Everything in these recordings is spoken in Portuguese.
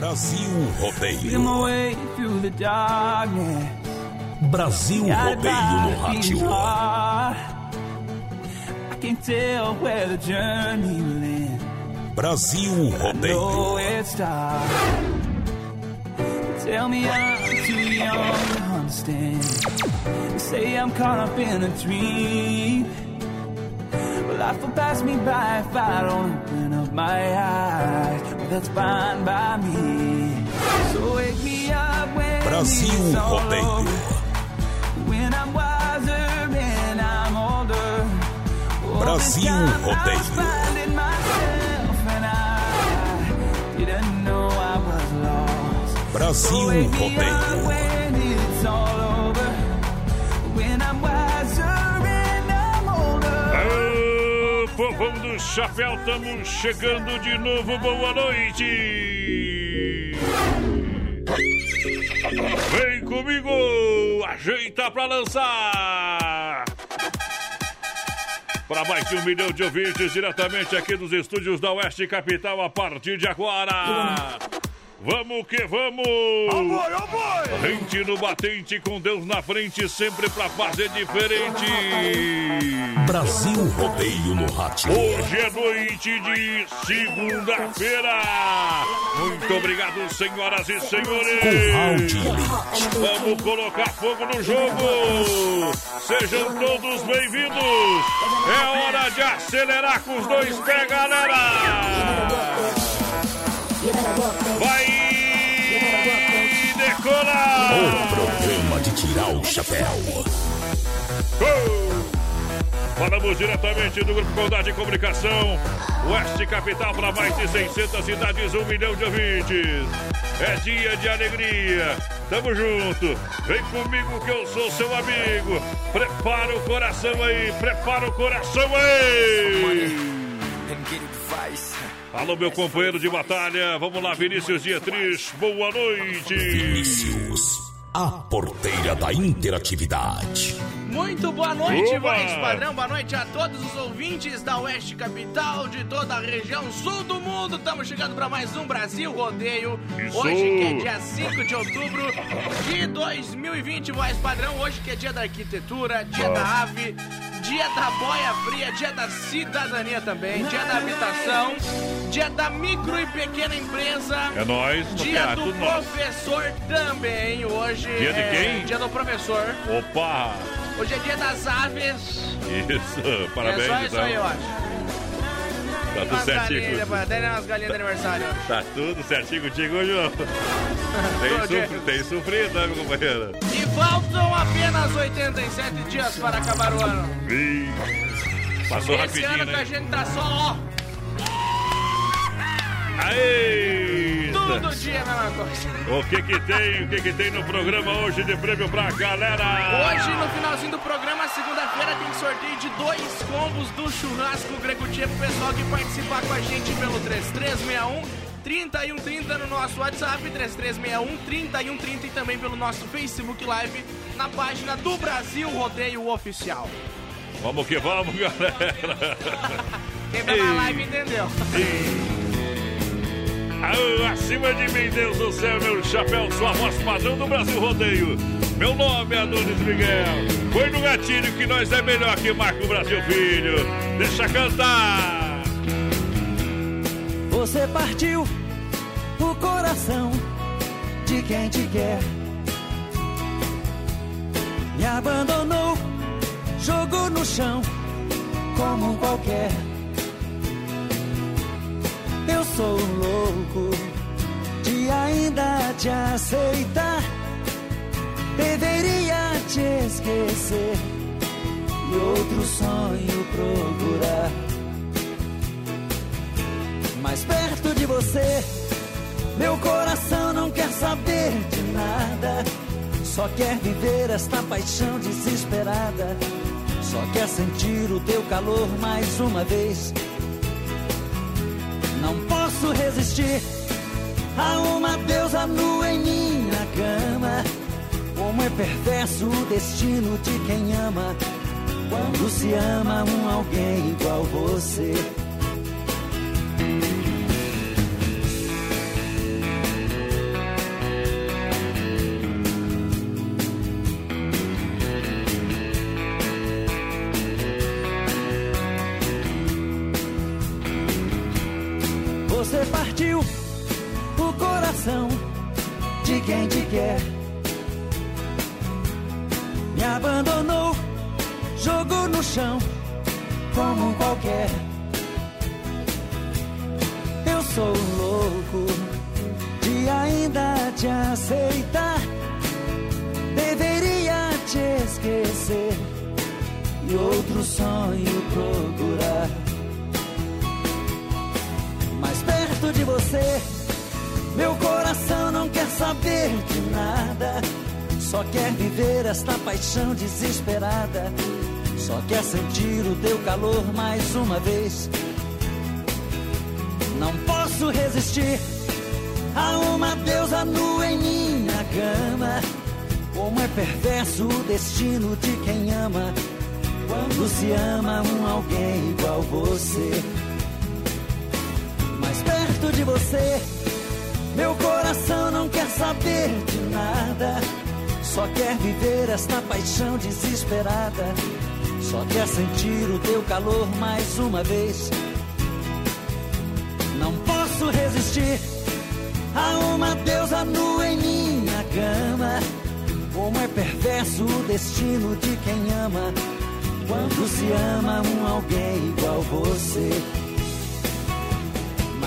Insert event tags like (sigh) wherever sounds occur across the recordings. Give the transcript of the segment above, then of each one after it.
Brasil Rodeio. Brasil Rodeio no rádio. I can tell where the journey will end. Brasil Rodeio. Tell me I'm too young to understand. Say I'm caught up in a dream. Life will pass me by if I don't open up my eyes. Well, that's fine by me. So wake me up when Brasil it's all Rodeio. over. When I'm wiser and I'm older. Oh, Brasil Rodeio. finding myself povão do chapéu, estamos chegando de novo, boa noite! Vem comigo, ajeita pra lançar! Para mais de um milhão de ouvintes, diretamente aqui dos estúdios da Oeste Capital, a partir de agora! Vamos que vamos! Rente no batente, com Deus na frente, sempre pra fazer diferente! Brasil Rodeio no rádio. Hoje é noite de segunda-feira. Muito obrigado, senhoras e senhores. Vamos colocar fogo no jogo. Sejam todos bem-vindos. É hora de acelerar com os dois pés, galera. Vai decolar. O programa de tirar o chapéu. Falamos diretamente do Grupo Condade de Comunicação, Oeste Capital para mais de 600 cidades, um milhão de ouvintes. É dia de alegria, tamo junto. Vem comigo que eu sou seu amigo. Prepara o coração aí, prepara o coração aí. Alô, meu companheiro de batalha. Vamos lá, Vinícius Dietrich. Boa noite. Vinícius, a porteira da interatividade. Muito boa noite, Oba! voz padrão. Boa noite a todos os ouvintes da Oeste Capital, de toda a região sul do mundo. Estamos chegando para mais um Brasil Rodeio. Isso! Hoje que é dia 5 de outubro de 2020, voz padrão. Hoje que é dia da arquitetura, dia da ave, dia da boia fria, dia da cidadania também, dia da habitação, dia da micro e pequena empresa. É nóis, Dia do professor também, hoje Dia de é quem? Dia do professor. Opa! Hoje é dia das aves. Isso, (laughs) parabéns. é só isso então. aí, eu acho. Tá tudo Umas galinhas, certinho. depois, até umas galinhas de aniversário. Tá tudo certinho contigo hoje, não? Tem, Tô, sofri, Diego. tem sofrido, né, meu companheiro? E faltam apenas 87 dias para acabar o ano. Ih, Passou Esse rapidinho, ano que a né? gente tá só, ó, Aê! Todo dia é a mesma coisa. O que que tem, o que que tem no programa hoje de prêmio pra galera? Hoje, no finalzinho do programa, segunda-feira, tem sorteio de dois combos do churrasco Grego Tia pro pessoal que participar com a gente pelo 3361 3130 no nosso WhatsApp, 3361 3130 e também pelo nosso Facebook Live na página do Brasil Rodeio Oficial. Vamos que vamos, galera. Quem tá na live entendeu. Aô, acima de mim, Deus do céu, meu chapéu, sua voz padrão do Brasil Rodeio. Meu nome é Adonis Miguel. Põe no gatilho que nós é melhor que Marco Brasil Filho. Deixa cantar. Você partiu o coração de quem te quer. Me abandonou, jogou no chão como qualquer. Eu sou louco de ainda te aceitar. Deveria te esquecer e outro sonho procurar. Mais perto de você, meu coração não quer saber de nada. Só quer viver esta paixão desesperada. Só quer sentir o teu calor mais uma vez. Não posso resistir a uma deusa nua em minha cama. Como é perverso o destino de quem ama. Quando se ama um alguém igual você. Chão como qualquer. Eu sou louco de ainda te aceitar. Deveria te esquecer e outro sonho procurar. Mais perto de você, meu coração não quer saber de nada. Só quer viver esta paixão desesperada. Só quer sentir o teu calor mais uma vez. Não posso resistir a uma deusa nua em minha cama. Como é perverso o destino de quem ama. Quando se ama um alguém igual você. Mais perto de você, meu coração não quer saber de nada. Só quer viver esta paixão desesperada. Só quer sentir o teu calor mais uma vez. Não posso resistir a uma deusa nua em minha cama. Como é perverso o destino de quem ama. Quando se ama um alguém igual você.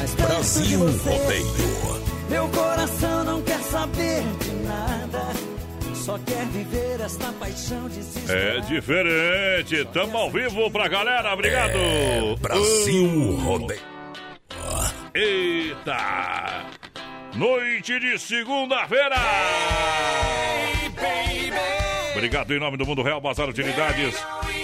De Brasil você, Rodeio. meu coração não quer saber de nada. Só quer viver esta paixão. É diferente, tamo ao vivo pra galera, obrigado. É Brasil Rodeio. Eita! Noite de segunda-feira! Obrigado em nome do Mundo Real Bazar Utilidades.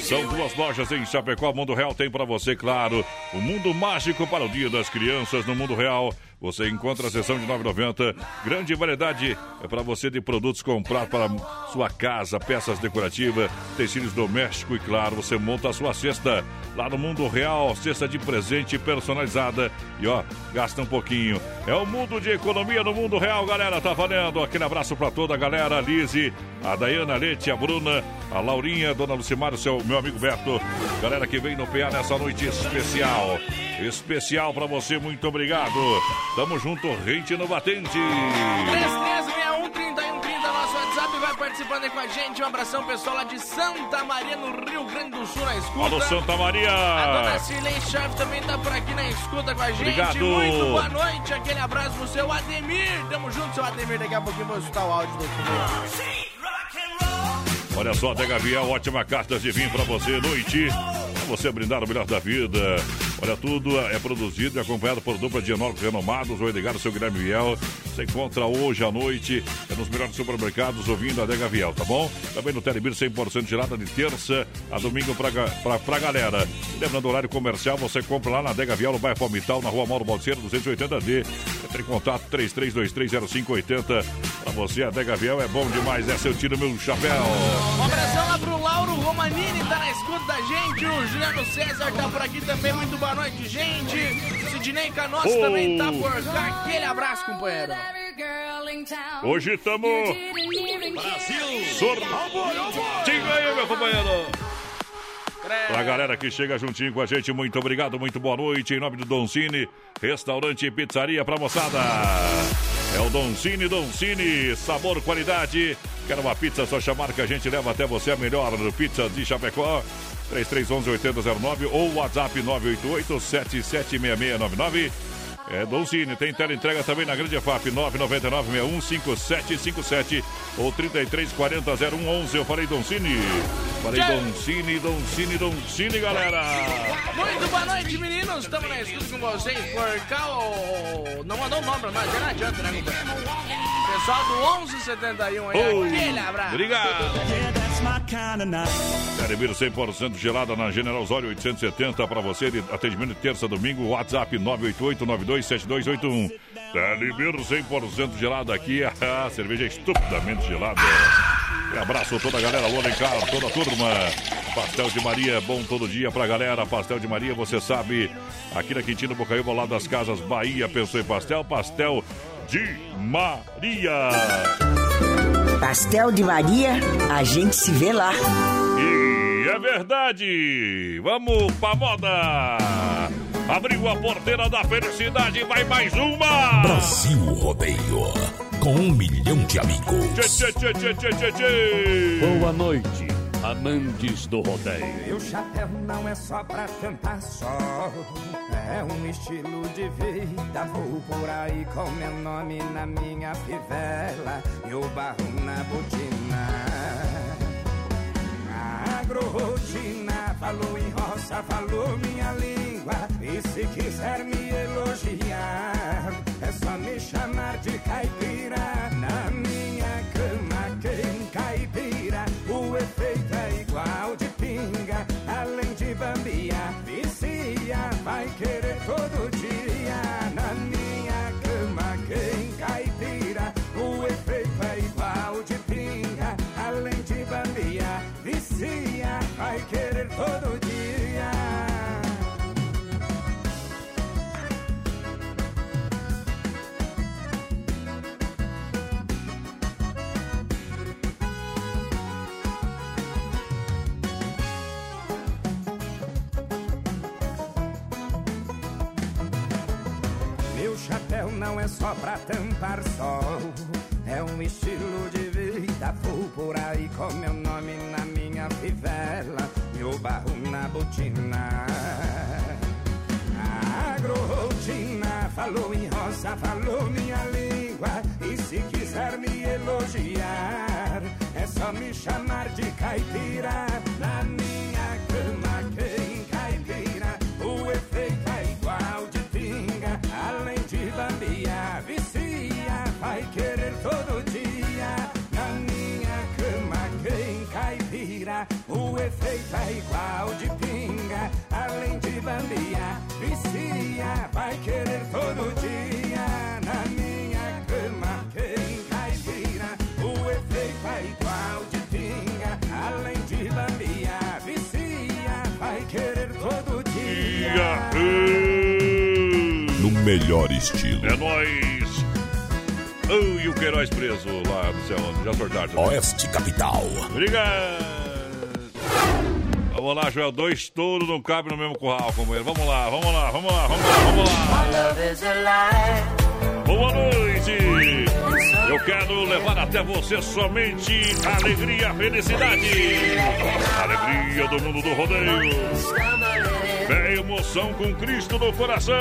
São duas lojas em Chapecó. Mundo Real tem para você, claro, o mundo mágico para o Dia das Crianças no Mundo Real. Você encontra a seção de 9,90. Grande variedade é para você de produtos comprar para sua casa, peças decorativas, tecidos domésticos e, claro, você monta a sua cesta lá no Mundo Real, cesta de presente personalizada. E ó, gasta um pouquinho. É o mundo de economia no Mundo Real, galera. Tá valendo. Aquele abraço para toda a galera. A Lise, a Dayana, a Lete, a Bruna, a Laurinha, Dona Lucimar, o seu meu amigo Beto. Galera que vem no PA nessa noite especial. Especial para você, muito obrigado. Tamo junto, rente no batente. 3361 3130 nosso WhatsApp vai participando aí com a gente. Um abração pessoal lá de Santa Maria, no Rio Grande do Sul, na escuta. Alô, Santa A dona Maria. Cirlei Chave também tá por aqui na escuta com a gente. Obrigado. Muito boa noite, aquele abraço pro seu Ademir. Tamo junto, seu Ademir. Daqui a pouquinho vou escutar o áudio do filho. Olha só, Dega Viel, ótima carta de vinho para você, noite. Você brindar o melhor da vida. Olha, tudo é produzido e acompanhado por dupla de enólogos renomados. O Edgar, seu Guilherme Viel. Você encontra hoje à noite é nos melhores supermercados ouvindo a Adega Viel, tá bom? Também no Telebir 100% gelada de terça a domingo pra, pra, pra galera. Lembrando o horário comercial, você compra lá na Adega Viel, no bairro Palmital, na rua Mauro Balseiro, 280D. Entre em contato 33230580. Pra você, a Adega Viel é bom demais. É seu tiro, meu chapéu. Um abração lá pro Lauro Romanini, tá na escuta da gente. O Juliano César tá por aqui também. Muito boa noite, gente. Sidney Canossa Oh. também tá por cá. Aquele abraço, companheiro. Hoje estamos. Brasil! Sortinho aí, meu companheiro. Pra galera que chega juntinho com a gente, muito obrigado, muito boa noite. Em nome do Don Cine, restaurante e pizzaria pra moçada. É o Don Cine, Don Cine, sabor, qualidade. Quer uma pizza, só chamar que a gente leva até você a melhor pizza de Chapecó. 3311-8009 ou WhatsApp 988-776699. É Don Cine, tem tela entrega também na Grande FAP 999-615757 ou 3340-0111. Eu falei Don Cine. Falei Don Cine, Don Cine, Don Cine, galera. Muito boa noite, meninos. Estamos na estúdio com vocês por cá. Não mandou o nome pra nós, já não adianta, né? Pessoal do 1171 aí, Oh, aquele abraço. Obrigado. Telebir 100% gelada na General Osório 870 para você atendimento terça domingo, WhatsApp 988927281. Telebir 100% gelada aqui, (laughs) a cerveja é estupidamente gelada. E abraço toda a galera, Alô, Alencar, toda a turma. Pastel de Maria é bom todo dia pra galera. Pastel de Maria, você sabe, aqui na Quintino Bocaiúva, lá das casas Bahia, pensou em pastel, pastel de Maria. Pastel de Maria, a gente se vê lá. E é verdade! Vamos pra moda! Abriu a porteira da felicidade, vai mais uma! Brasil Rodeio. Com um milhão de amigos. Tchê, tchê, tchê, tchê, tchê, tchê, tchê. Boa noite, amantes do rodeio. Meu chapéu não é só pra cantar só É um estilo de vida. Vou por aí com meu nome na minha fivela E o barro na botina. Agrorotina Falou em roça, falou minha língua. E se quiser me elogiar É só me chamar de caipira só pra tampar sol, é um estilo de vida. Vou por aí com meu nome na minha fivela, meu barro na botina. Agrorotina, falou em roça, falou minha língua. E se quiser me elogiar, é só me chamar de caipira. Efeito é igual de pinga. Além de bambiar, vicia, vai querer todo dia. Na minha cama, quem caipira, o efeito é igual de pinga. Além de bambiar, vicia, vai querer todo dia. Yahoo! No melhor estilo. É nóis! Oh, e o Queiroz preso lá no céu, já sortaram. Oeste Capital. Obrigado! Vamos lá, Joel. Dois touros não cabem no mesmo curral ele. Vamos lá, vamos lá, vamos lá, vamos lá, vamos lá. Boa noite! Eu quero levar até você somente alegria, felicidade. Alegria do mundo do rodeio. Fé e emoção com Cristo no coração.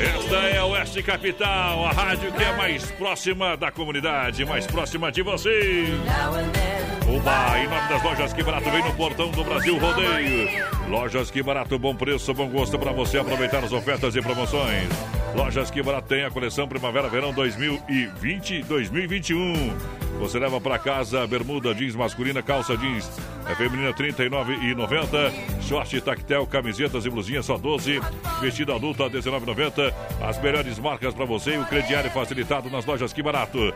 Esta é a Oeste Capital, a rádio que é mais próxima da comunidade, mais próxima de você. Uba, em nome das lojas Que Barato, vem no portão do Brasil Rodeio. Lojas Que Barato, bom preço, bom gosto para você aproveitar as ofertas e promoções. Lojas Que Barato tem a coleção Primavera-Verão 2020-2021. Você leva para casa bermuda jeans masculina, calça jeans é feminina R$ 39,90. Short tactel, camisetas e blusinhas só 12. Vestido adulto a R$ 19,90. As melhores marcas para você e o crediário facilitado nas lojas Que Barato.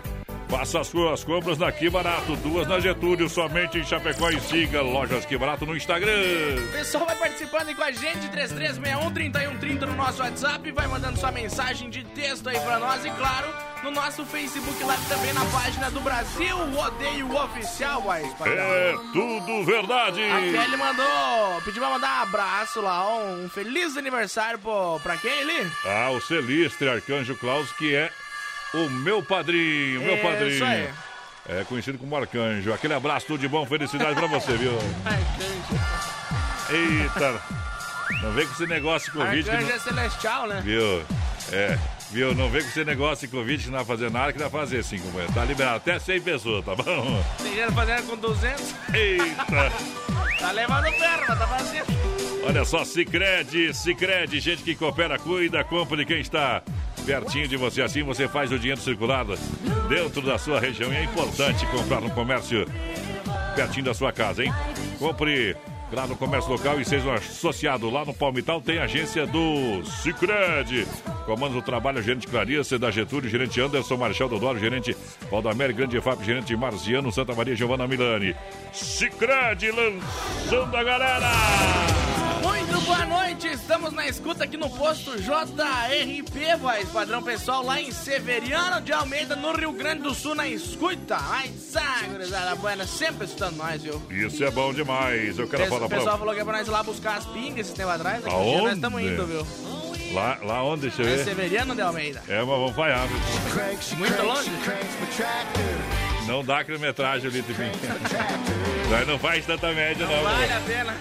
Faça as suas compras na Que Barato, duas na Getúlio, somente em Chapecó e siga Lojas Que Barato no Instagram. O pessoal vai participando aí com a gente, 3361-3130 no nosso WhatsApp, vai mandando sua mensagem de texto aí pra nós e, claro, no nosso Facebook Live também na página do Brasil Rodeio Oficial, vai. É tudo verdade. A Kelly mandou, pediu pra mandar um abraço lá, um feliz aniversário pô, pra quem ali? Ah, o Celistre Arcanjo Klaus, que é o meu padrinho, meu É, padrinho. isso aí. É conhecido como Arcanjo. Aquele abraço, tudo de bom, felicidade pra você, viu? Eita, não vem com esse negócio de Covid. Arcanjo não- é celestial, né? Viu? É, viu? Não vem com esse negócio de Covid que não vai fazer nada, que vai fazer assim, companheiro. Tá liberado até 100 pessoas, tá bom? Tem gente fazendo com 200. Eita! Tá levando mas tá fazendo. Olha só, Cicred, Cicred, gente que coopera, cuida, compra de quem está pertinho de você. Assim você faz o dinheiro circular dentro da sua região. E é importante comprar no comércio pertinho da sua casa, hein? Compre lá no comércio local e seja associado. Lá no Palmital tem agência do Cicred. Comando do trabalho, gerente Clarissa, da Getúlio, gerente Anderson Marechal Dodoro, gerente Valdamere, Grande FAP, gerente Marziano, Santa Maria, Giovana Milani. Cicred lançando a galera! Muito boa noite, estamos na escuta aqui no posto JRP, voz padrão pessoal, lá em Severiano de Almeida, no Rio Grande do Sul, na escuta. Ai, gurizada buena, sempre escutando nós, viu? Isso é bom demais. Eu quero Pes- falar O pessoal pra falou que é pra nós ir lá buscar as pingas esse tempo atrás. Aqui Aonde? nós estamos indo, viu? Lá, lá onde? Deixa eu É ver. Severiano de Almeida. É, mas vamos falhar, viu? Muito longe? Não dá quilometragem ali, Tipim. (laughs) Nós não faz tanta média, não. Vale mano. a pena.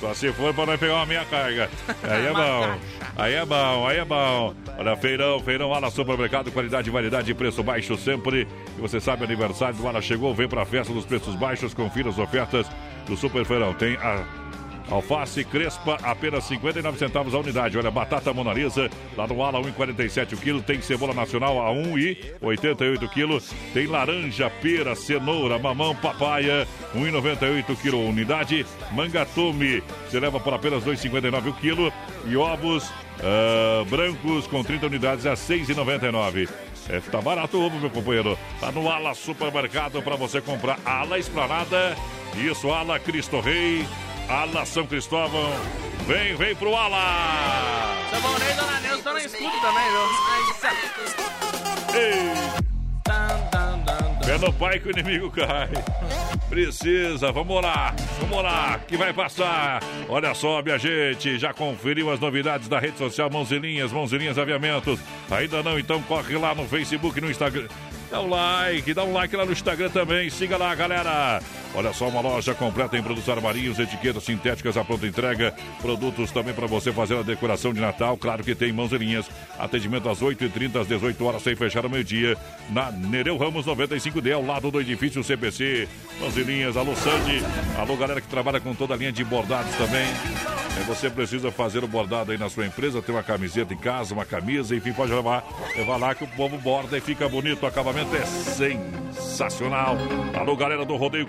Só se for pra nós pegar uma meia carga. Aí é (laughs) bom. Aí é bom, aí é bom. Olha, feirão, feirão, Ala Supermercado, qualidade, variedade e preço baixo sempre. E você sabe, aniversário do Ala chegou, vem pra festa dos preços baixos, confira as ofertas do Super Feirão. Tem a alface crespa, apenas 59 centavos a unidade. Olha, batata monalisa, lá no Ala, 1,47 o quilo. Tem cebola nacional a 1,88 quilo. Tem laranja, pera, cenoura, mamão, papaya, 1,98 quilo a unidade. Mangatome, você leva por apenas 2,59 o quilo. E ovos ah, brancos com 30 unidades a 6,99. É, tá barato o ovo, meu companheiro. Tá no Ala Supermercado para você comprar Ala Esplanada. Isso, Ala Cristo Rei. Ala São Cristóvão. Vem, vem pro Ala! E Dona Neuza estão na escuta também, viu? Ei! Pé no pai que o inimigo cai. Precisa, vamos lá, vamos lá, que vai passar. Olha só, minha gente, já conferiu as novidades da rede social Mãozinhas, Mãozinhas Aviamentos. Ainda não? Então corre lá no Facebook e no Instagram. Dá um like, dá um like lá no Instagram também. Siga lá, galera. Olha só, uma loja completa em produtos armarinhos, etiquetas sintéticas à pronta entrega. Produtos também para você fazer a decoração de Natal. Claro que tem mãos e linhas. Atendimento às 8h30, às 18 horas, sem fechar ao meio-dia. Na Nereu Ramos 95D, ao lado do edifício CPC. Mãos e linhas, alô Sandy. Alô, galera que trabalha com toda a linha de bordados também. É, você precisa fazer o bordado aí na sua empresa, ter uma camiseta em casa, uma camisa, enfim, pode levar, levar lá que o povo borda e fica bonito. O acabamento é sensacional. Alô, galera do Rodeio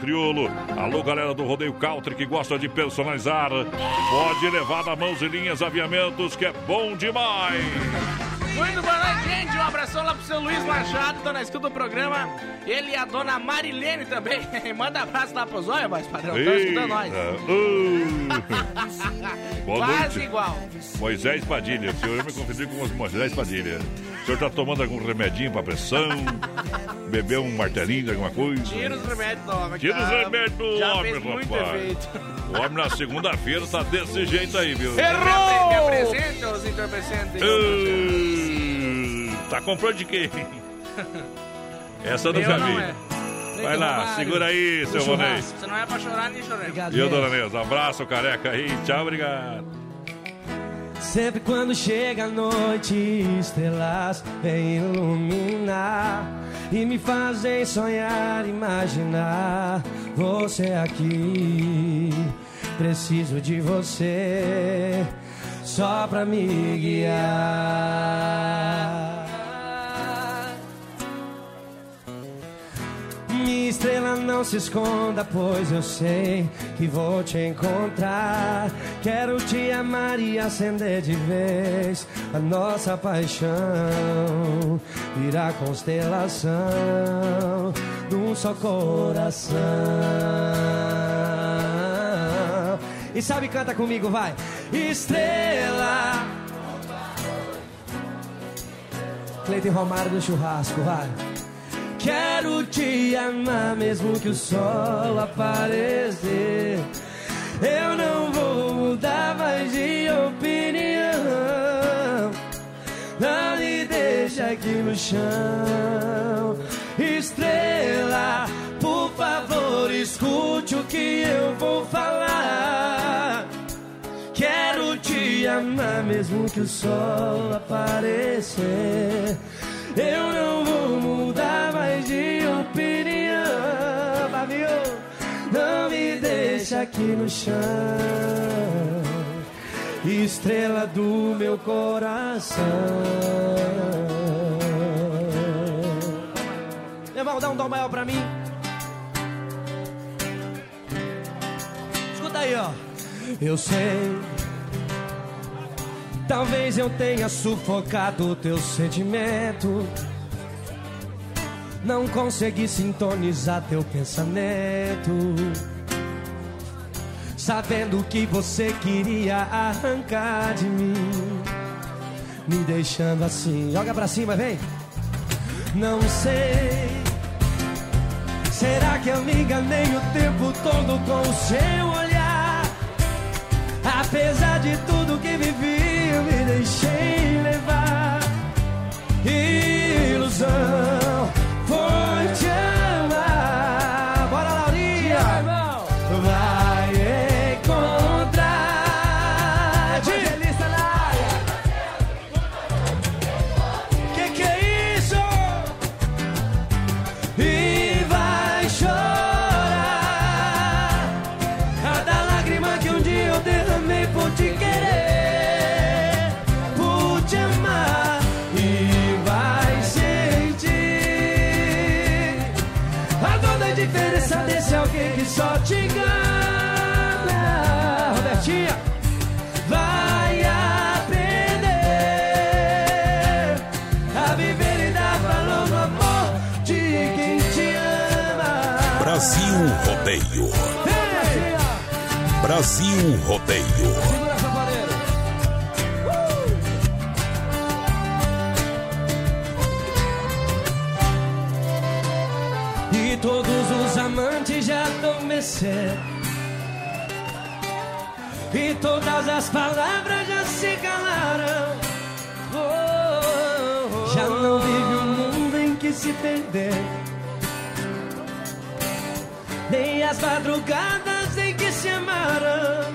Alô, galera do Rodeio Country que gosta de personalizar. Pode levar na mãos e linhas aviamentos, que é bom demais. Muito boa noite, gente. Um abração lá pro seu Luiz Machado, tá na escuta do programa. Ele e a dona Marilene também. (laughs) Manda abraço lá pro Zóia, voz padrão. Estão escutando nós. Uh. (laughs) Boa Quase noite. igual. Moisés Padilha, o senhor eu me confundi com os Moisés Padilha. O senhor tá tomando algum remedinho pra pressão? Bebeu um martelinho de alguma coisa? Tira os remédios do homem. Tira os tá? remédios do Já homem, rapaz. efeito. O homem na segunda-feira tá desse jeito aí, viu? Me apre- Me apresenta os entorpecentes. Tá comprando de quê? (laughs) Essa eu Meu nunca vi. é. Vai lá, segura aí, seu Ronei. Se não é pra chorar, nem chorei. E eu, dona Neuza, abraço, careca aí. Tchau, obrigado. Sempre quando chega a noite, estrelas vêm iluminar. e me fazem sonhar, imaginar você aqui. Preciso de você só pra me guiar. Minha estrela não se esconda, pois eu sei que vou te encontrar. Quero te amar e acender de vez a nossa paixão. Virar constelação de um só coração. E sabe, canta comigo, vai. Estrela. Cleiton Romário do churrasco, vai. Quero te amar mesmo que o sol aparecer. Eu não vou mudar mais de opinião. Não me deixa aqui no chão. Estrela, por favor, escute o que eu vou falar. Quero te amar mesmo que o sol aparecer. Eu não vou mudar mais de opinião, Babio. Não me deixa aqui no chão, estrela do meu coração. Irmão, dá um dó maior pra mim. Escuta aí, ó. Eu sei Talvez eu tenha sufocado teu sentimento. Não consegui sintonizar teu pensamento. Sabendo que você queria arrancar de mim. Me deixando assim. Joga pra cima, vem. Não sei. Será que eu me enganei o tempo todo com o seu olhar? Apesar de tudo que vivi, deixei levar. Ilusão Brasil Rodeio. Sapadeiro. E todos os amantes já adormeceram. E todas as palavras já se calaram. Já não vive um mundo em que se perder. Nem as madrugadas se amaram.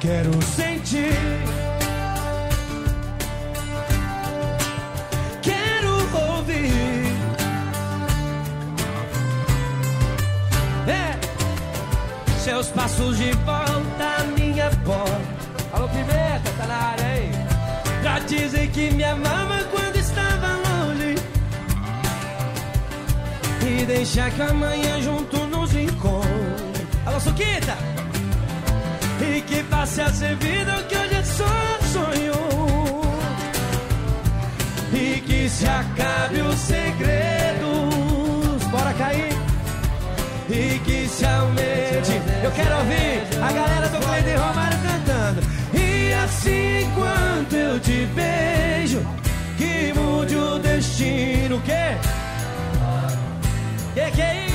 Quero sentir. Quero ouvir. É. Seus passos de volta à minha porta. Alô, Pimenta, tá na área, hein? Pra dizer que me amava quando estava longe. E deixar que amanhã junto Suquita! E que passe a ser vida que hoje é só sonho. E que se acabe os segredos. Bora cair! E que se aumente. Eu quero ouvir a galera do Cleide Romário cantando. E assim enquanto eu te beijo, que mude o destino. Que? Que que é isso?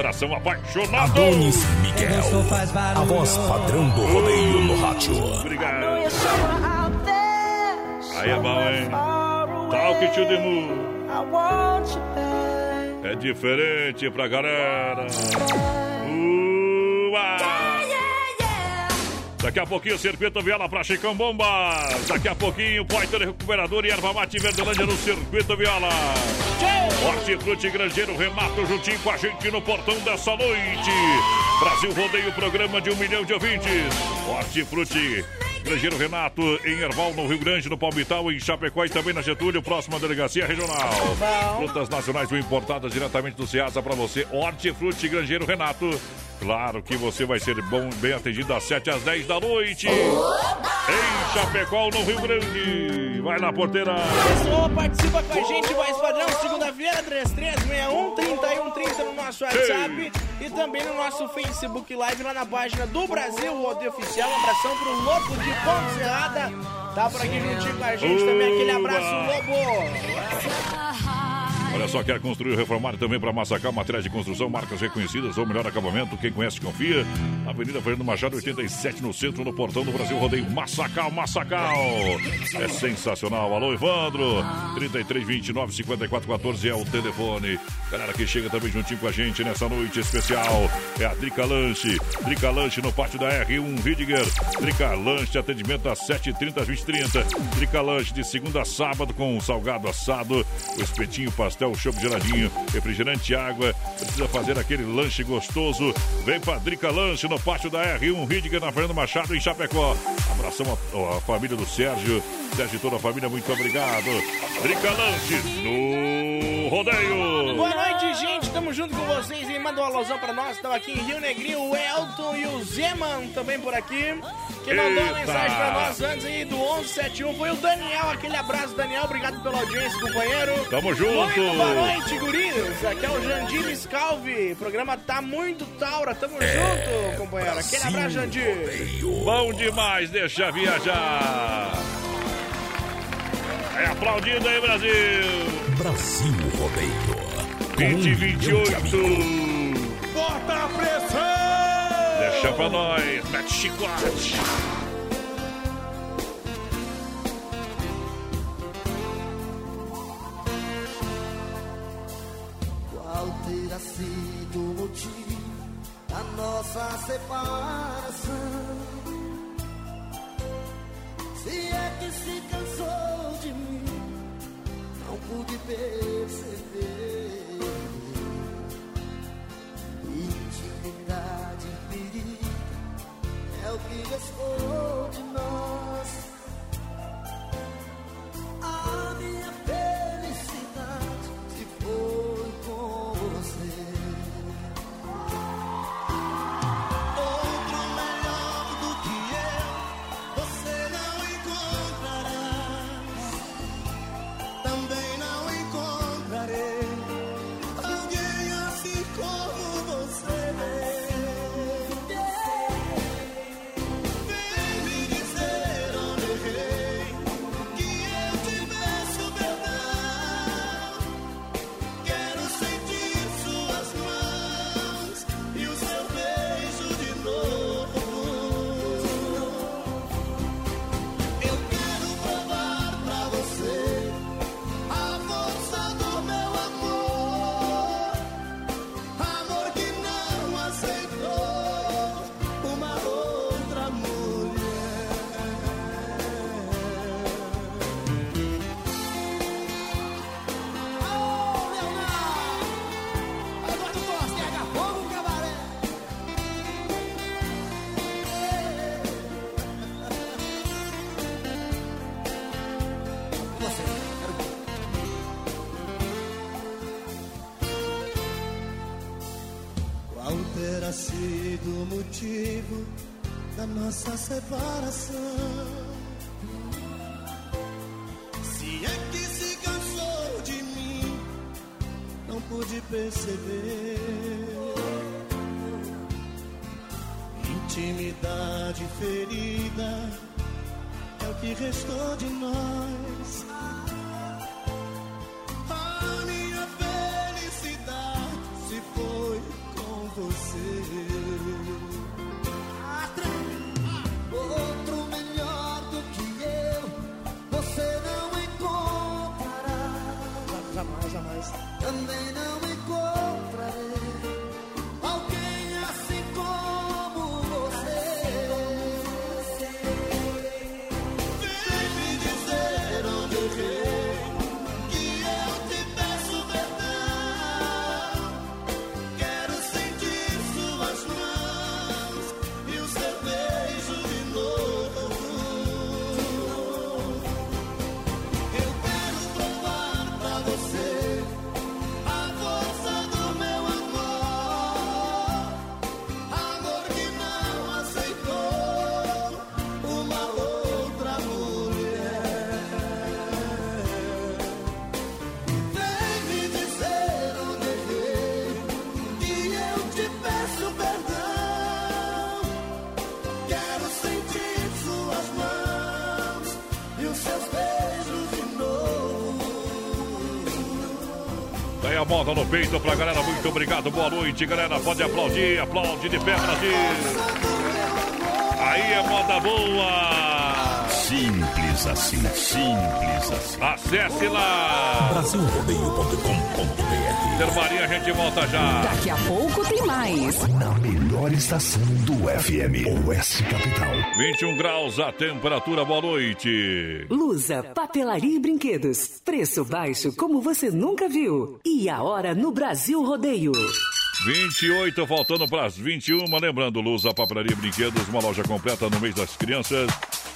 Coração apaixonado. Adonis Miguel, a voz padrão do rodeio no rádio. Obrigado. Aí é bom, hein? Talk to the moon. É diferente pra galera. Ua! Daqui a pouquinho, Circuito Viola pra Chicão Bombas. Daqui a pouquinho, Poiter Recuperador e Erva Mate Verdelândia no Circuito Viola. Hortifruti Grangeiro Renato juntinho com a gente no portão dessa noite. Brasil Rodeio, programa de um milhão de ouvintes. Hortifruti Grangeiro Renato em Erval, no Rio Grande, no Palmital, em Chapecó e também na Getúlio, próxima delegacia regional. Frutas nacionais ou importadas diretamente do Ceasa para você. Hortifruti Grangeiro Renato. Claro que você vai ser bom, bem atendido das 7 às 10 da noite. Em Chapecó, no Rio Grande. Vai na porteira. Pessoal, participa com a gente, voz padrão, segunda-feira, 3361 3130 no nosso WhatsApp e também no nosso Facebook Live lá na página do Brasil Rodeio Oficial. Um abração pro Lobo de Ponte Serrada. Tá por aqui juntinho com a gente também. Aquele abraço, Lobo. Olha só, quer construir ou reformar também para Massacal, materiais de construção, marcas reconhecidas ou melhor acabamento, quem conhece confia. Avenida Fernando Machado, 87, no centro, no portão do Brasil Rodeio. Massacal, Massacal. É sensacional. Alô, Evandro. 33, 29, 54, 14 é o telefone. Galera que chega também juntinho com a gente nessa noite especial. É a Drica Lanche. Drica Lanche no pátio da R1 Ridiger. Drica Lanche, atendimento às 7h30 às 20h30. Drica Lanche de segunda a sábado com um salgado assado, o espetinho pastel, chopp geladinho, refrigerante, água. Precisa fazer aquele lanche gostoso. Vem pra Drica Lanche no pátio da R1 Ridiger, na Fernando Machado, em Chapecó. Abração a, a família do Sérgio. Sérgio e toda a família, muito obrigado. Drica Lanches no rodeio. Boa noite, gente. Tamo junto com vocês e manda um alusão pra nós. Estão aqui em Rio Negrinho, o Elton e o Zeman também por aqui. Quem mandou a Eita. mensagem pra nós antes aí do 1171 foi o Daniel. Aquele abraço, Daniel. Obrigado pela audiência, companheiro. Tamo junto. Muito boa noite, guris. Aqui é o Jandir Scalvi. O programa tá muito taura. Tamo junto, companheiro. Aquele abraço, Jandir. Bom demais, deixa viajar. É aplaudido aí, Brasil. Brasil Rodeio. Com 20 um milhão de 28. amigos. Bota a pressão! Deixa pra nós, mete chicote. Qual terá sido o motivo da nossa separação? Se é que se cansou de mim, não pude perceber. É o nossa separação? Se é que se cansou de mim, não pude perceber. Moda no peito pra galera, muito obrigado, boa noite, galera. Pode aplaudir, aplaude de pé, Brasil. Aí é moda boa. Simples assim, simples assim. Acesse lá. Brasilrodeio.com.br Termaria, a gente volta já. Daqui a pouco tem mais. Na melhor estação do FM, Oeste Capital. 21 graus a temperatura, boa noite. Lusa, papelaria e brinquedos. Preço baixo como você nunca viu. E a hora no Brasil Rodeio. 28, faltando para as 21. Lembrando, Luz, a papelaria e brinquedos, uma loja completa no mês das crianças.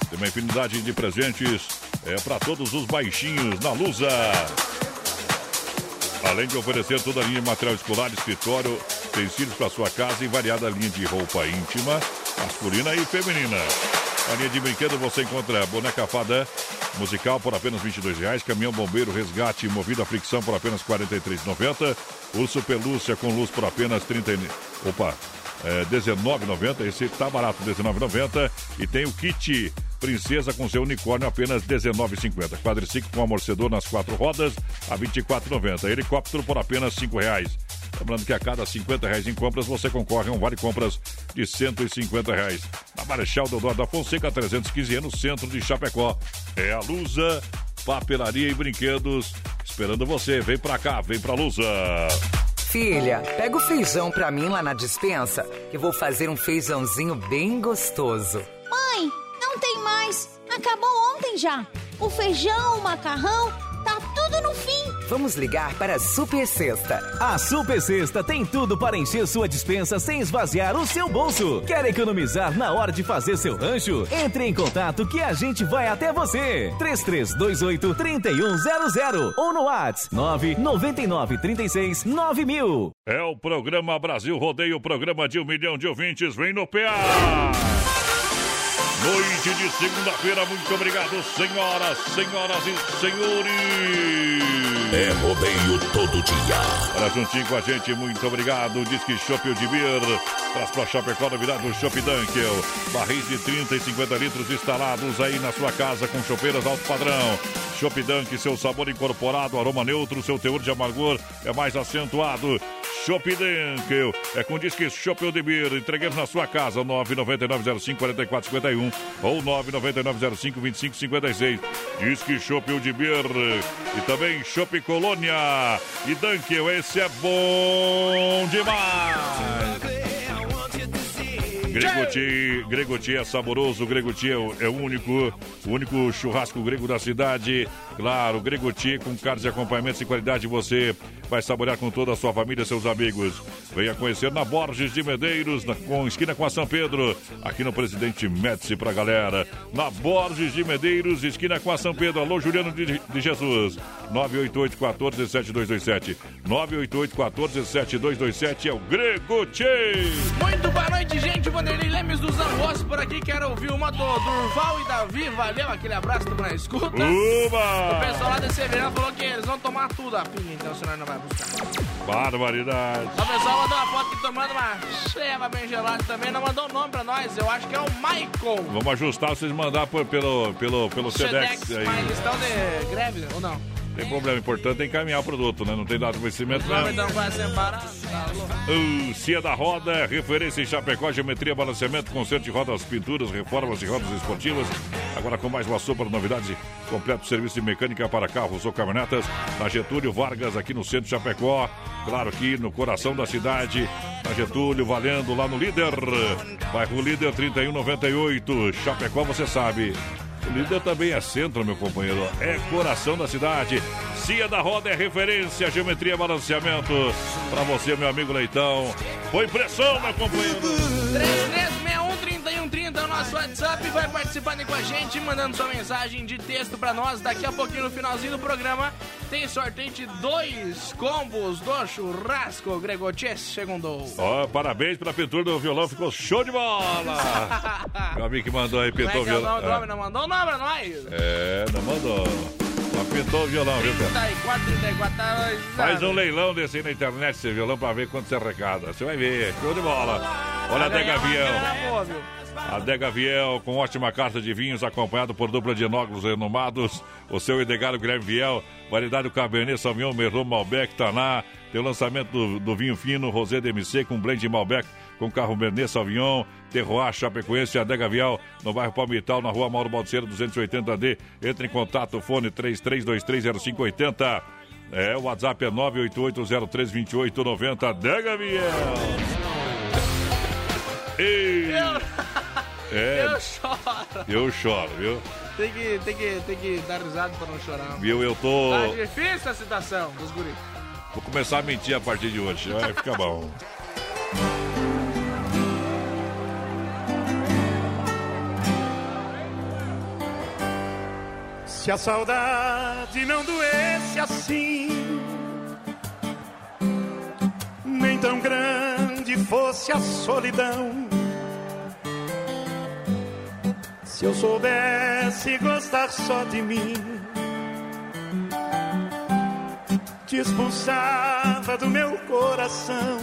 Tem uma infinidade de presentes é para todos os baixinhos na Lusa. Além de oferecer toda a linha de material escolar, escritório, utensílios para sua casa e variada linha de roupa íntima, masculina e feminina. Na linha de brinquedo você encontra boneca fada musical por apenas 22 reais, caminhão bombeiro resgate movido a fricção por apenas R$ 43,90, urso pelúcia com luz por apenas 30 e- Opa, é, R$19,90. Esse tá barato, R$19,90. E tem o kit Princesa com seu unicórnio, apenas R$19,50. Quadriciclo com amortecedor nas quatro rodas, a R$24,90. Helicóptero por apenas R$ 5,00. Lembrando que a cada 50 reais em compras você concorre a um vale compras de 150 reais. Na Marechal Deodoro da Fonseca, 315 no centro de Chapecó. É a Lusa, papelaria e brinquedos. Esperando você. Vem pra cá, vem pra Lusa. Filha, pega o feijão pra mim lá na dispensa, que vou fazer um feijãozinho bem gostoso. Mãe, não tem mais. Acabou ontem já. O feijão, o macarrão, tá tudo no fim. Vamos ligar para a Super Sexta. A Super Sexta tem tudo para encher sua dispensa sem esvaziar o seu bolso. Quer economizar na hora de fazer seu rancho? Entre em contato que a gente vai até você. 3328-3100 ou no WhatsApp 999369000. É o programa Brasil Rodeio, programa de um milhão de ouvintes. Vem no PA! Noite de segunda-feira, muito obrigado, senhoras, senhoras e senhores. É rodeio todo dia. Para juntinho com a gente, muito obrigado. Diz que Chopp de Beer, traz pra Chapecó virado Chopp Dunkel. Barris de 30 e 50 litros instalados aí na sua casa com chopeiras alto padrão. Chopp Dunk, seu sabor incorporado, aroma neutro, seu teor de amargor é mais acentuado. Chopp Dunkel, é com Disque de Beer. Entreguemos na sua casa, 999054451 ou 999052556. Disque de Beer e também Chopp Colônia e Dunkel. Esse é bom demais. Gregoti, Gregoti é saboroso, Gregoti é, o- é o único, o único churrasco grego da cidade. Claro, Gregoti com carnes e acompanhamentos de qualidade você vai saborear com toda a sua família e seus amigos. Venha conhecer na Borges de Medeiros, na, com esquina com a São Pedro, aqui no Presidente Médici pra galera. Na Borges de Medeiros, esquina com a São Pedro. Alô, Juliano de, de Jesus. 988 14 7227 988 14 7227 é o Gregoti. Muito boa noite, gente. Vanderlei Lemes dos Angostos por aqui. Quero ouvir uma do Durval e Davi. Valeu, aquele abraço do na escuta. Uba! O pessoal lá de Severino falou que eles vão tomar tudo a pinga, então o senhor não vai buscar. Barbaridade. O pessoal mandou uma foto aqui tomando uma cheva bem gelada também. Não mandou o nome pra nós. Eu acho que é o Michael. Vamos ajustar vocês mandar por, pelo, pelo, pelo Sedex Sedex, aí. mas eles estão de greve ou não? Tem problema importante é encaminhar o produto, né? Não tem dado de vencimento, Não, não. então. O Cia da Roda, referência em Chapecó, geometria, balanceamento, conserto de rodas, pinturas, reformas de rodas esportivas. Agora com mais uma sopa de novidades, completo serviço de mecânica para carros ou caminhonetas. Na Getúlio Vargas, aqui no centro de Chapecó. Claro que no coração da cidade. Na Getúlio, valendo lá no Líder. Bairro Líder 3198. Chapecó, você sabe. Líder também é centro, meu companheiro. É coração da cidade. Cia da Roda é referência, geometria, balanceamento. Pra você, meu amigo Leitão. Foi pressão, meu companheiro. 3, 3 então nosso WhatsApp vai participando com a gente, mandando sua mensagem de texto pra nós. Daqui a pouquinho, no finalzinho do programa, tem sorteio de dois combos do churrasco Gregotes segundo. Ó, oh, parabéns pra pintura do violão, ficou show de bola! (laughs) o amigo que mandou aí, pintou é é o violão. Não, é não mandou o nome pra nós? É, não mandou. Só pintou o violão, 34, viu, 34, 34. Tá Faz um leilão desse aí na internet, esse violão, pra ver quanto você arrecada. Você vai ver, show de bola. Olha até Gavião. Viel. A Dega Viel, com ótima carta de vinhos, acompanhado por dupla de enólogos renomados. O seu Edgar Guilherme Viel, variedade Cabernet Sauvignon, Merlot, Malbec, Taná. Tem o lançamento do, do vinho fino, Rosé DMC, com blend de Malbec, com carro Bernet Sauvignon. Terroir, Chapecoense, Adega Vial, no bairro Palmital, na rua Mauro Balseiro, 280D. Entre em contato, fone 33230580. É, o WhatsApp é 988032890. Adega Viel. (laughs) Ei. É, Eu choro. eu choro, viu? Tem que, tem, que, tem que dar risada pra não chorar. Viu, eu tô... Tá difícil a situação dos guris. Vou começar a mentir a partir de hoje, vai ficar bom. Se a saudade não doesse assim, nem tão grande fosse a solidão. Se eu soubesse gostar só de mim, te expulsava do meu coração.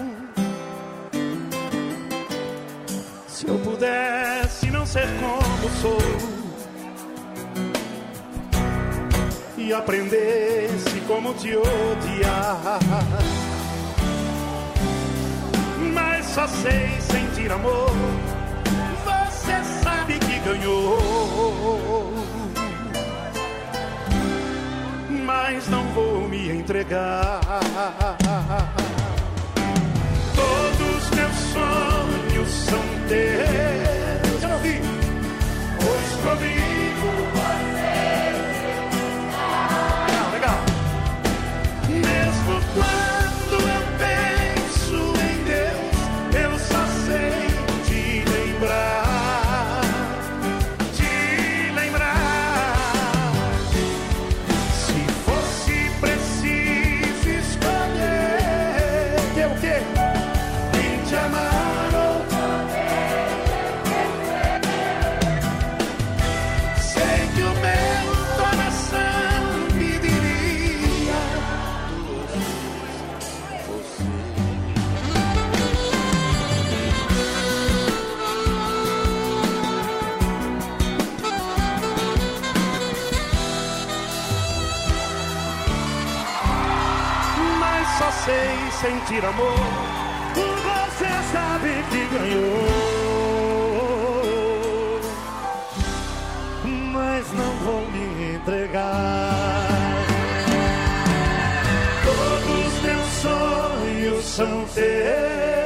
Se eu pudesse não ser como sou. e aprendesse como te odiar. Mas só sei sentir amor, ganhou. Mas não vou me entregar. Todos meus sonhos são teus. Eu não. Pois comigo sentir amor. Você sabe que ganhou. Mas não vou me entregar. Todos meus sonhos são teus,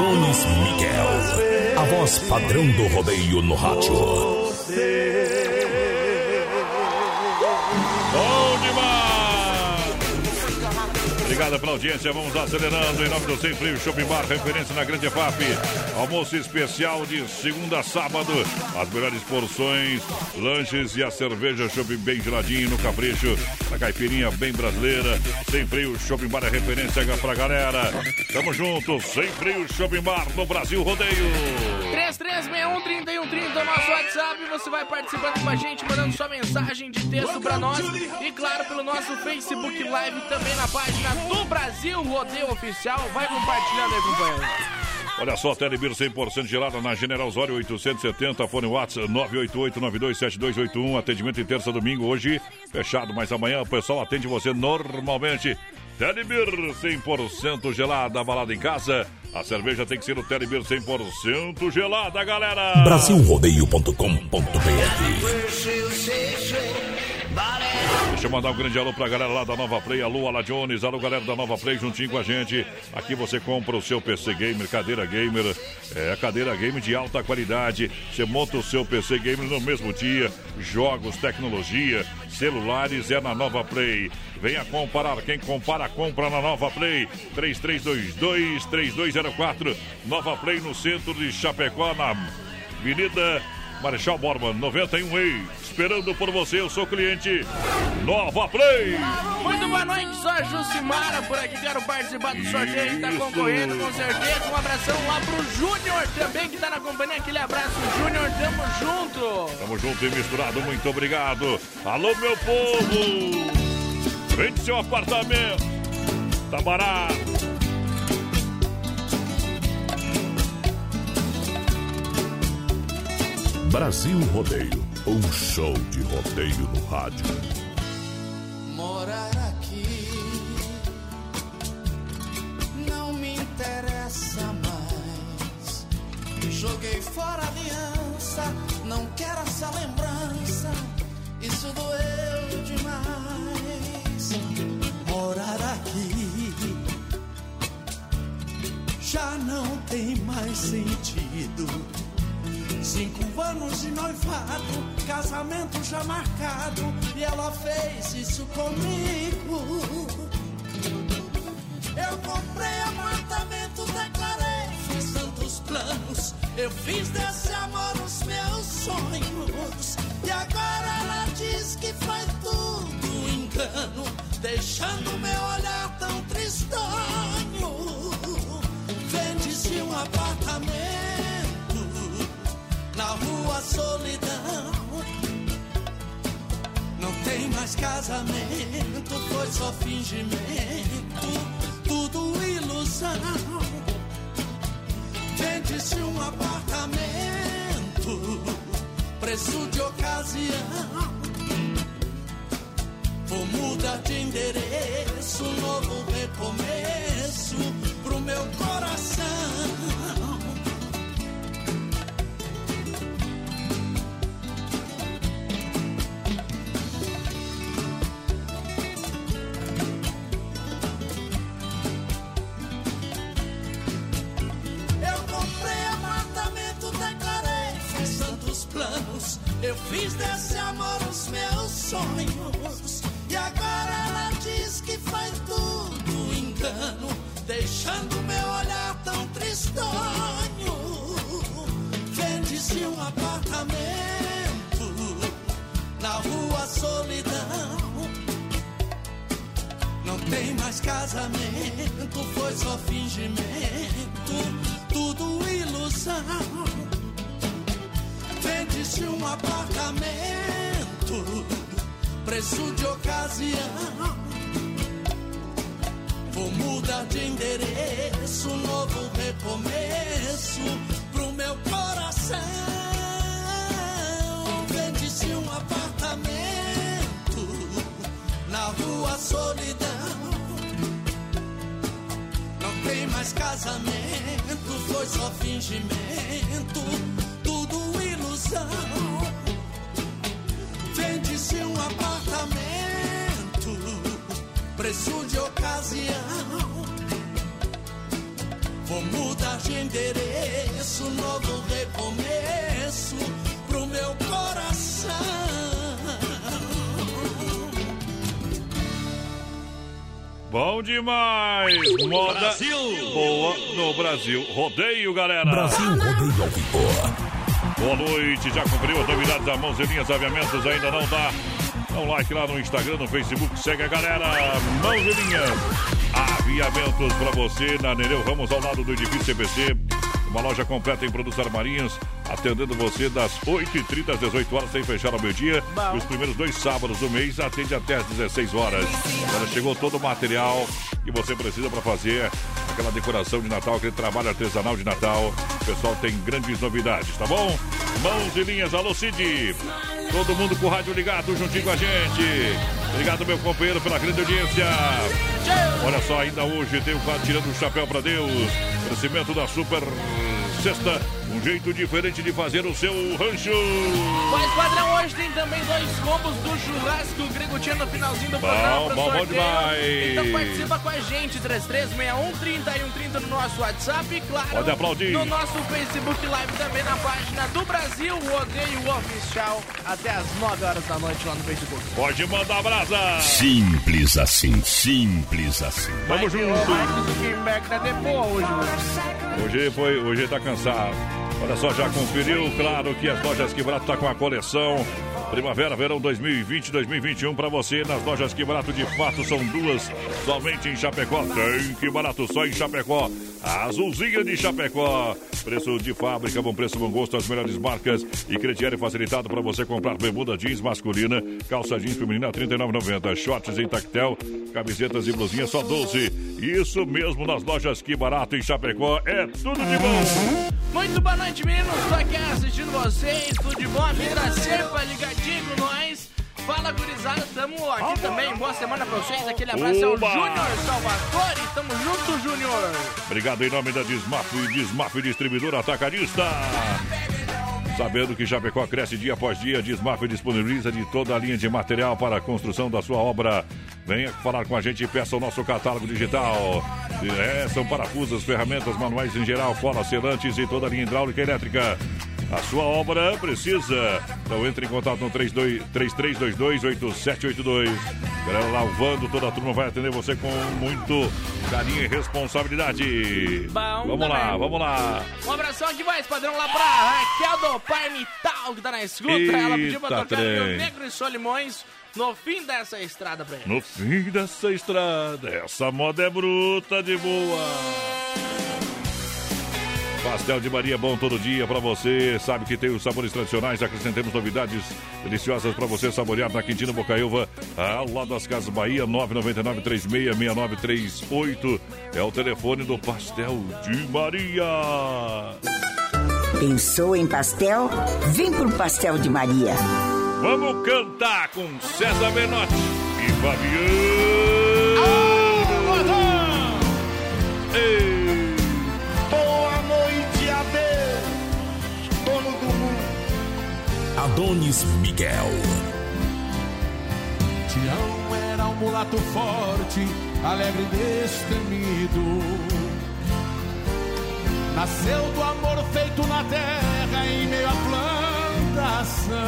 Adonis Miguel, a voz padrão do rodeio no rádio. Bom demais! Obrigado pela audiência, vamos acelerando em nome do Sem Frio Shopping Bar, referência na Grande FAP. Almoço especial de segunda a sábado. As melhores porções, lanches e a cerveja Shopping bem geladinho no capricho. A caipirinha bem brasileira. Sem Frio Shopping Bar é referência pra galera. Tamo junto, Sem Frio Shopping Bar no Brasil Rodeio. 3361-3130 é nosso WhatsApp. Você vai participando com a gente, mandando sua mensagem de texto pra nós. E claro, pelo nosso Facebook Live também na página do Brasil Rodeio Oficial. Vai compartilhando aí, companheiro. Olha só, Telebir 100% gelada na General Osório 870, fone WhatsApp 988-927281, atendimento em terça domingo, hoje fechado, mas amanhã o pessoal atende você normalmente. Telebir 100% gelada, balada em casa. A cerveja tem que ser o Telebir 100% gelada, galera. Brasilrodeio.com.br Deixa eu mandar um grande alô pra galera lá da Nova Play. Alô, Ala Jones. Alô, galera da Nova Play, juntinho com a gente. Aqui você compra o seu PC Gamer, cadeira gamer. É, cadeira gamer de alta qualidade. Você monta o seu PC Gamer no mesmo dia. Jogos, tecnologia, celulares é na Nova Play. Venha comparar. Quem compara, compra na Nova Play. 3322-3204. Nova Play no centro de Chapecó, na Avenida Marechal Borman, 91 Ei. Esperando por você, eu sou cliente. Nova Play. Muito boa noite, sou a Jucimara por aqui. Quero participar do sorteio. Está concorrendo com certeza. Um abração lá pro Júnior também, que tá na companhia. Aquele abraço, Júnior. Tamo junto. Tamo junto e misturado, muito obrigado. Alô, meu povo! Vende seu apartamento. Tá barato. Brasil Rodeio, um show de rodeio no rádio. Morar aqui não me interessa mais. Joguei fora a aliança, não quero essa lembrança. Isso doeu demais. Morar aqui já não tem mais sentido. Cinco anos de noivado, casamento já marcado, e ela fez isso comigo. Eu comprei apartamento, declarei, fiz tantos planos, eu fiz desse amor os meus sonhos. E agora ela diz que foi tudo engano, deixando meu olhar tão tristonho. Solidão. Não tem mais casamento, foi só fingimento, tudo ilusão. Vende-se um apartamento, preço de ocasião. Vou mudar de endereço, novo recomeço pro meu coração. Eu fiz desse amor os meus sonhos. E agora ela diz que foi tudo engano, deixando meu olhar tão tristonho. Vende-se um apartamento na rua solidão. Não tem mais casamento, foi só fingimento, tudo ilusão. Vende-se um apartamento, preço de ocasião. Vou mudar de endereço, novo recomeço pro meu coração. Vende-se um apartamento na rua solidão. Não tem mais casamento, foi só fingimento, tudo ilusão. Vende-se um apartamento, preço de ocasião. Vou mudar de endereço, novo recomeço pro meu coração. Bom demais! Moda Brasil! boa no Brasil. Rodeio, galera! Brasil Rodeio ao Vivo. Boa noite, já cumpriu as novidades da Mãos Linhas Aviamentos? Ainda não dá? Dá um like lá no Instagram, no Facebook, segue a galera. Mãos Linhas Aviamentos pra você na Nereu Ramos, ao lado do edifício CPC. Uma loja completa em produtos armarinhos, atendendo você das 8h30 às 18 horas, sem fechar ao meio-dia. E os primeiros dois sábados do mês atende até às 16 horas. Agora chegou todo o material que você precisa para fazer aquela decoração de Natal, aquele trabalho artesanal de Natal. O pessoal tem grandes novidades, tá bom? Mãos e linhas, alô Cid! Todo mundo com o rádio ligado, juntinho com a gente. Obrigado, meu companheiro, pela grande audiência. Olha só, ainda hoje tem o quadro Tirando o Chapéu para Deus. Crescimento da Super Sexta. Um jeito diferente de fazer o seu rancho. Mas, padrão, hoje tem também dois combos do churrasco grego tinha no finalzinho do Bom, programa pro bom, bom demais. Então participa com a gente, 336130 e 130 no nosso WhatsApp e, claro, Pode aplaudir. no nosso Facebook Live também na página do Brasil, o Odeio Oficial, até as 9 horas da noite lá no Facebook. Pode mandar brasa. Simples assim, simples assim. Tamo Mas, junto. O Mark Zuckerberg tá de boa hoje, mano. Hoje foi, hoje tá cansado. Olha só, já conferiu? Claro que as lojas Que Barato tá com a coleção Primavera, Verão 2020, 2021 para você nas lojas Que Barato. De fato, são duas somente em Chapecó. Tem Que Barato só em Chapecó. A Azulzinha de Chapecó. Preço de fábrica, bom preço, bom gosto, as melhores marcas e crediário facilitado para você comprar bermuda jeans masculina, calça jeans feminina R$ 39,90, shorts em tactel, camisetas e blusinhas só 12. Isso mesmo nas lojas Que Barato em Chapecó. É tudo de bom. Muito boa noite, meninos. Tô aqui assistindo vocês. Tudo de bom? A vida sempre ligadinho com nós. Fala, gurizada. Tamo aqui também. Boa semana pra vocês. Aquele abraço ao Oba! Júnior Salvatore. Tamo junto, Júnior. Obrigado em nome da Desmaf, Desmaf Distribuidor Atacadista. Sabendo que Chapecó cresce dia após dia, Desmaf disponibiliza de toda a linha de material para a construção da sua obra. Venha falar com a gente e peça o nosso catálogo digital. É, são parafusos, ferramentas manuais em geral, colas, selantes e toda a linha hidráulica e elétrica. A sua obra precisa. Então entre em contato no 32 3322-8782. Galera lavando, toda a turma vai atender você com muito carinho e responsabilidade. Bom vamos lá, vamos lá. Um abração aqui, vai, padrão, lá pra Raquel do Parmital, que tá na escuta. Ela pediu pra Eita, tocar. Rio Negro e Solimões no fim dessa estrada pra. No fim dessa estrada, essa moda é bruta de boa. Pastel de Maria bom todo dia pra você. Sabe que tem os sabores tradicionais. Acrescentemos novidades deliciosas pra você saborear na Quintino Bocaiúva, ao lado das Casas Bahia, 999-366938. É o telefone do Pastel de Maria. Pensou em pastel? Vem pro Pastel de Maria. Vamos cantar com César Menotti e Fabiano. Ei. Adonis Miguel. Tião era um mulato forte, alegre e destemido. Nasceu do amor feito na terra em meio à plantação.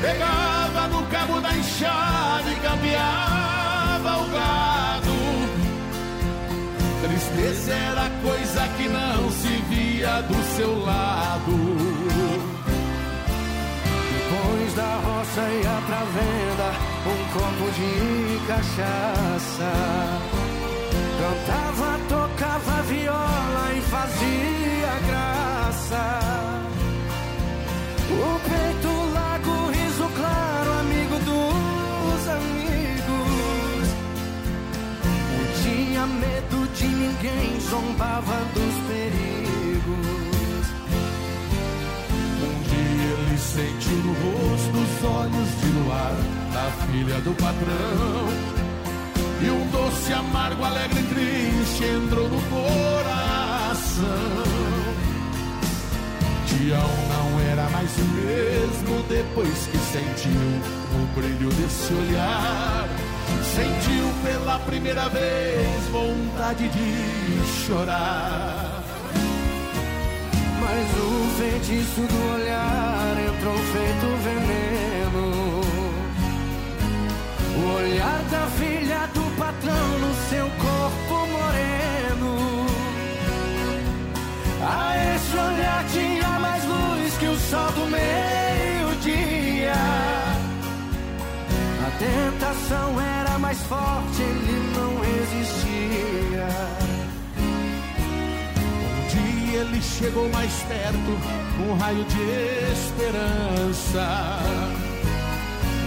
Pegava no cabo da enxada e cambiava o gado. Tristeza era coisa que não se via do seu lado. Ia pra venda um copo de cachaça. Cantava, tocava viola e fazia graça. O peito largo, riso claro, amigo dos amigos. Não tinha medo de ninguém, zombava dos perigos. Sentiu no rosto os olhos de luar da filha do patrão. E um doce amargo, alegre e triste entrou no coração. Tião não era mais o mesmo depois que sentiu o brilho desse olhar. sentiu pela primeira vez vontade de chorar. Mas o feitiço do olhar entrou feito veneno. O olhar da filha do patrão no seu corpo moreno. A esse olhar tinha mais luz que o sol do meio-dia. A tentação era mais forte, ele não resistia. Ele chegou mais perto, um raio de esperança.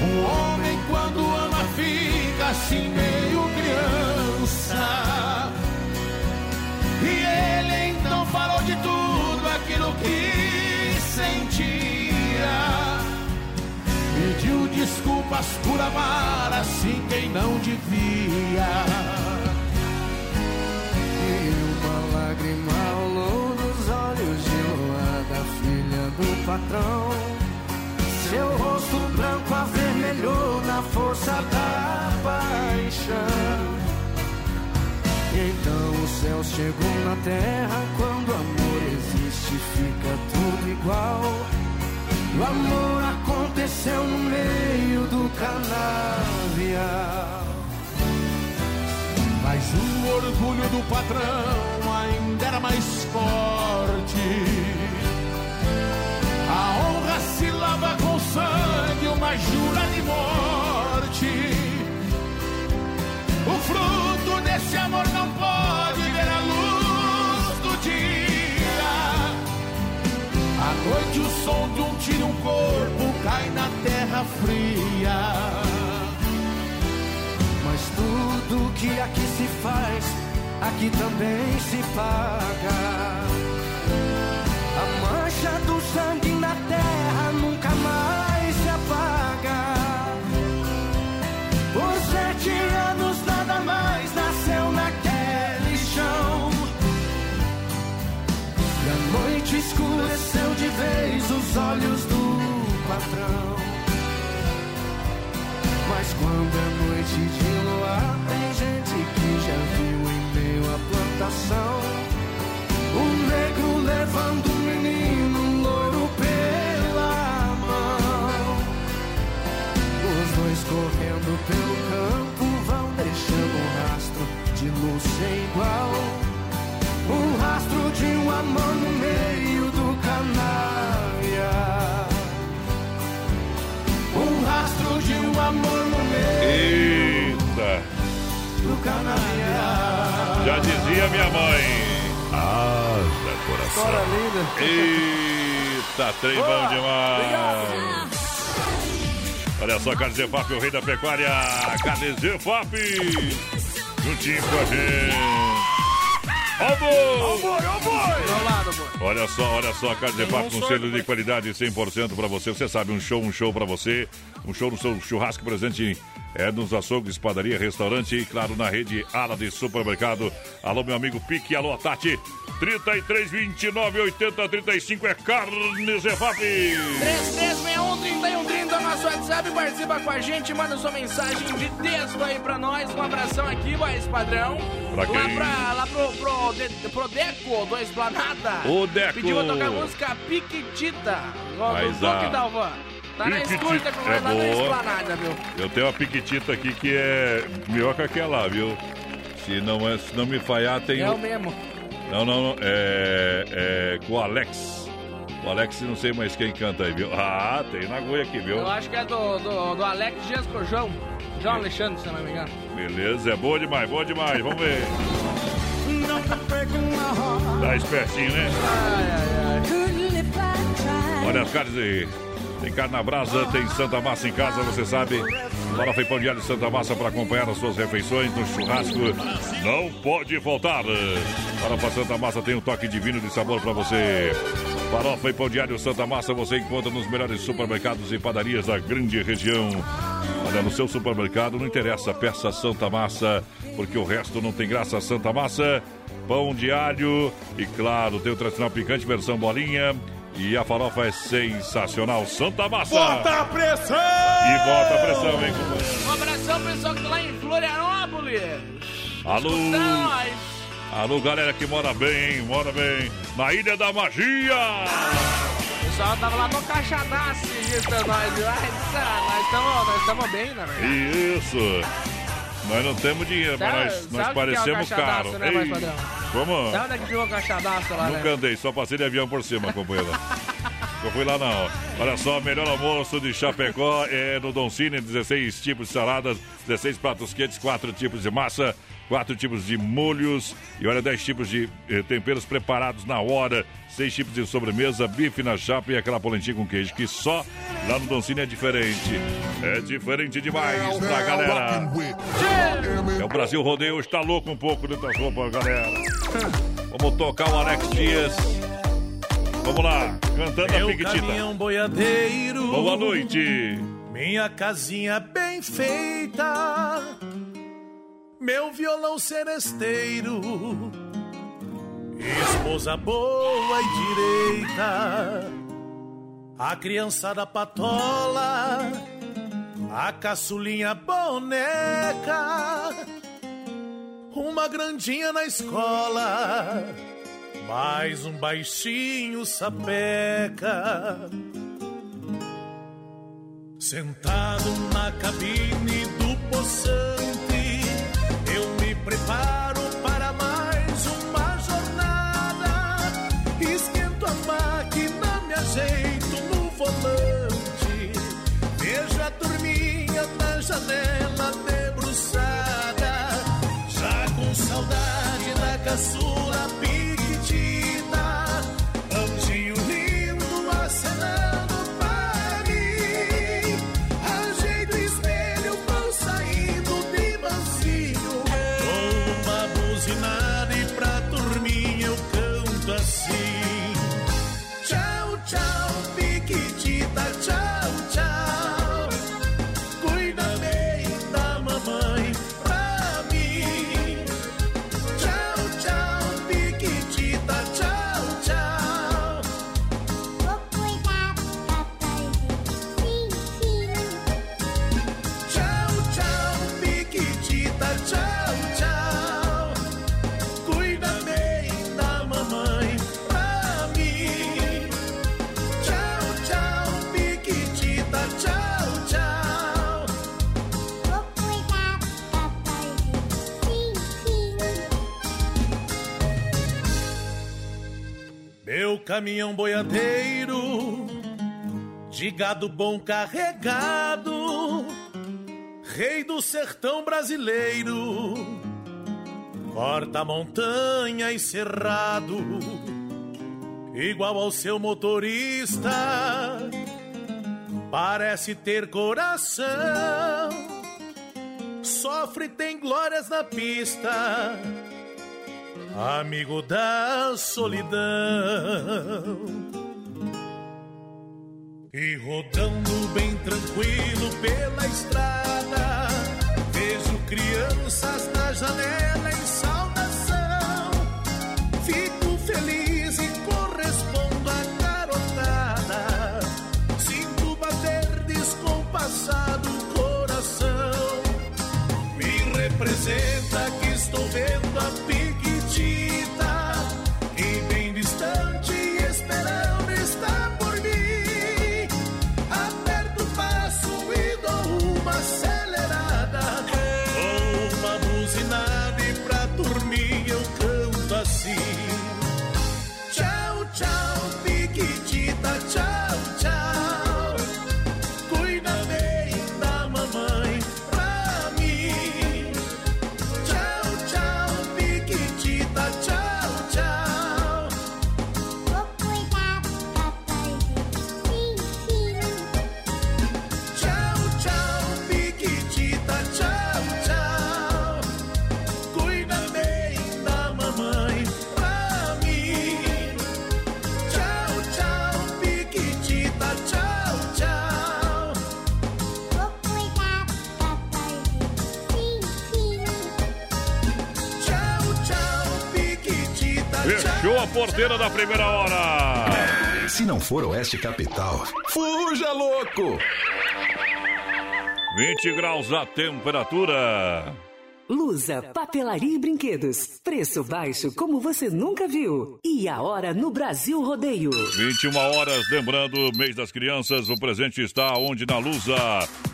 Um homem quando ama fica assim meio criança. E ele então falou de tudo aquilo que sentia. Pediu desculpas por amar assim quem não devia. E uma lágrima patrão. Seu rosto branco avermelhou na força da paixão. E então o céu chegou na terra. Quando o amor existe, fica tudo igual. O amor aconteceu no meio do canavial. Mas o orgulho do patrão ainda era mais forte. Jura de morte. O fruto desse amor não pode ver a luz do dia. À noite o som de um tiro, um corpo cai na terra fria. Mas tudo que aqui se faz, aqui também se paga. A mancha do sangue na terra Já dizia minha mãe. Haja coração. História linda. Eita, trem bom demais. Olha só, Carne Zefap, o rei da pecuária. Carne Zefap. Juntinho com a gente. Ó o boi! Ó o boi, ó Olha só, olha só, a Carne Zefap com selo de qualidade 100% para você. Você sabe, um show, um show para você. Um show no seu churrasco presente é nos açougues, padaria, restaurante e, claro, na rede Ala de Supermercado. Alô, meu amigo Pique, alô, Tati. 33, 29, 80, 35 é Carne Zefap. 3361 3130 nosso WhatsApp, participa com a gente, manda sua mensagem de texto aí pra nós. Um abração aqui, voz padrão. Pra Lá, quem? pra, lá pro, pro, de- pro Deco do Esplanada. Ô, Deco. Pediu pra tocar a música Piquitita, do Mas Duque a- Dalvan. Tá na escuta com é boa. Esplanada, viu? Eu tenho uma piquitita aqui que é melhor que aquela, viu? Se não, é, se não me falhar, tem. É o- mesmo. Não, não, não. É, é com o Alex. O Alex, não sei mais quem canta aí, viu? Ah, tem na agulha aqui, viu? Eu acho que é do, do, do Alex Dias com o João. João Alexandre, se não me engano. Beleza, é boa demais, boa demais. Vamos ver. Tá espertinho, né? Olha as carnes aí. Carne na brasa, tem Santa Massa em casa, você sabe. Farofa e pão de alho Santa Massa para acompanhar as suas refeições no churrasco. Não pode faltar. Farofa Santa Massa tem um toque divino de sabor para você. Farofa e pão de alho Santa Massa você encontra nos melhores supermercados e padarias da grande região. Olha, no seu supermercado não interessa, peça Santa Massa, porque o resto não tem graça. Santa Massa, pão de alho e, claro, tem o tradicional picante versão bolinha E a farofa é sensacional. Santa Massa. Bota a pressão! E bota a pressão, hein, companheiro? Um abração, pessoal que tá lá em Florianópolis. Alô. Alô, galera que mora bem, mora bem. Na Ilha da Magia. O pessoal tava lá no caixadaço digitando nós. Nós estamos nós tamo bem, verdade. Isso. Nós não temos dinheiro, Sabe- mas nós, nós é parecemos caixadaço, caro. né, Ei? Como? Sabe onde é que ficou o caixadaço lá, Nunca né? andei, só passei de avião por cima, companheiro. (laughs) Eu fui lá não. Olha só, melhor almoço de Chapecó é no Don Cine, 16 tipos de saladas, 16 pratos quentes, 4 tipos de massa, 4 tipos de molhos e olha, 10 tipos de eh, temperos preparados na hora, 6 tipos de sobremesa, bife na chapa e aquela polentinha com queijo, que só lá no Don Cine é diferente. É diferente demais pra galera. É o Brasil Rodeio, está louco um pouco dentro das roupas, galera. Vamos tocar o Alex Dias. Vamos lá, cantando a Meu Piquitita. caminhão boiadeiro. Boa noite. Minha casinha bem feita. Meu violão seresteiro. Esposa boa e direita. A criançada patola. A caçulinha boneca. Uma grandinha na escola. Mais um baixinho sapeca. Sentado na cabine do me preparo para mais uma jornada. Esquento a máquina, me ajeito no volante. Vejo a turminha na janela debruçada. Já com saudade da caçula caminhão boiadeiro, de gado bom carregado, rei do sertão brasileiro, corta montanha e cerrado, igual ao seu motorista, parece ter coração, sofre, tem glórias na pista amigo da solidão. E rodando bem tranquilo pela estrada, vejo crianças na janela em saudação. Fico Da primeira hora. Se não for Oeste Capital, fuja louco! 20 graus a temperatura. Lusa, papelaria e brinquedos. Preço baixo como você nunca viu. E a hora no Brasil Rodeio. 21 horas, lembrando, mês das crianças, o presente está onde? Na Lusa.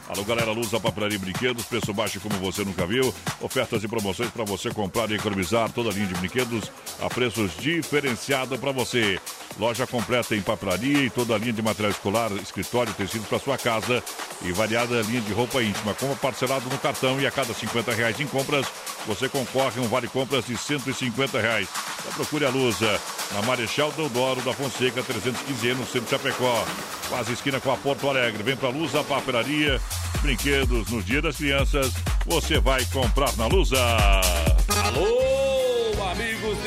Alô, galera, Lusa, papelaria e brinquedos, preço baixo como você nunca viu. Ofertas e promoções para você comprar e economizar toda a linha de brinquedos a preços diferenciados para você. Loja completa em papelaria e toda a linha de material escolar, escritório, tecidos para sua casa e variada linha de roupa íntima. Como parcelado no cartão e a cada 50 reais em compras, você concorre a um vale compras de 150 reais. Então procure a Lusa, na Marechal Deodoro da Fonseca, 315 no centro de Chapecó. Quase esquina com a Porto Alegre. Vem pra Lusa, papelaria, brinquedos no Dia das Crianças. Você vai comprar na Lusa. Alô, amigos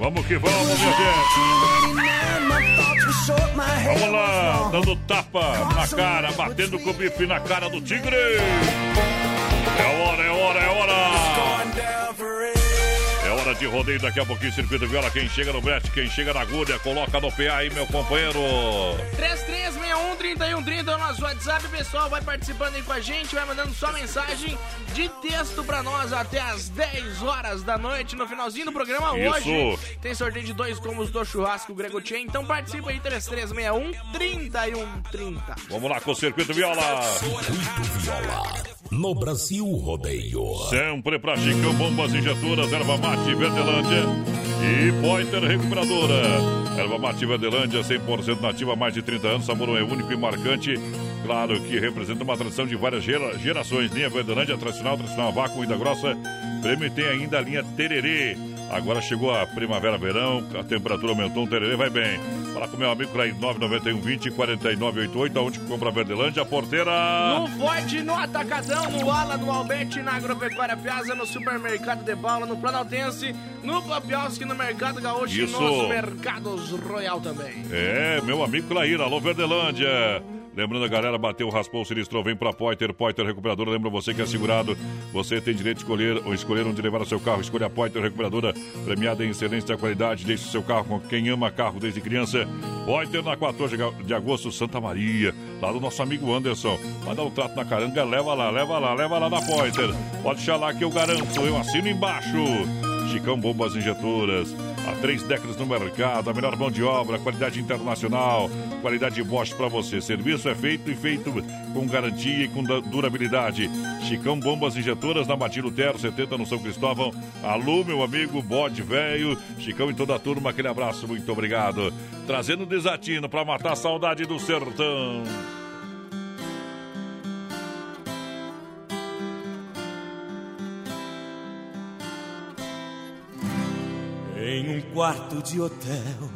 Vamos que vamos, minha gente. Vamos lá, dando tapa na cara, batendo com o bife na cara do tigre. É hora, é hora, é hora. Hora de rodeio daqui a pouquinho, circuito viola. Quem chega no brete, quem chega na agulha, coloca no PA aí, meu companheiro. 3361-3130 é o nosso WhatsApp, pessoal. Vai participando aí com a gente, vai mandando sua mensagem de texto pra nós até as 10 horas da noite. No finalzinho do programa Isso. hoje tem sorteio de dois combos do churrasco Grego Tchê. Então participa aí, 3361-3130. Vamos lá com o circuito viola. Viola. No Brasil Rodeio. Sempre pra Chicão Bombas Injetoras, Erva Mate Verdelândia e Pointer Recuperadora. Erva Mate Verdelândia, 100% nativa há mais de 30 anos, sabor é único e marcante. Claro que representa uma tradição de várias gera- gerações. Linha Verdelândia tradicional, tradicional vácuo, ainda grossa. Prêmio tem ainda a linha Tererê. Agora chegou a primavera-verão, a temperatura aumentou, um tererê vai bem. Fala com meu amigo Clay 991 20 4988, aonde que compra a Verdelândia, a porteira. No Forte, no Atacadão, no Ala, no Alberti, na Agropecuária Piazza, no Supermercado de Paula, no Planaltense, no Papioski, no Mercado Gaúcho Isso. e nos Mercados Royal também. É, meu amigo Clair, alô Verdelândia. Lembrando a galera, bateu, raspou, sinistrou, vem pra Poiter, Poiter Recuperadora. Lembra você que é segurado, você tem direito de escolher ou escolher onde levar o seu carro. Escolha a Poiter Recuperadora, premiada em excelência e qualidade. Deixe o seu carro com quem ama carro desde criança. Poiter na 14 de agosto, Santa Maria, lá do nosso amigo Anderson. Vai dar um trato na caranga, leva lá, leva lá, leva lá na Poiter. Pode deixar lá que eu garanto, eu assino embaixo. Chicão Bombas Injetoras. Há três décadas no mercado, a melhor mão de obra, qualidade internacional, qualidade Bosch para você. Serviço é feito e feito com garantia e com da- durabilidade. Chicão Bombas Injetoras na Matilho Terra, 70 no São Cristóvão. Alô, meu amigo Bode Velho. Chicão e toda a turma, aquele abraço, muito obrigado. Trazendo desatino para matar a saudade do sertão. Em um quarto de hotel,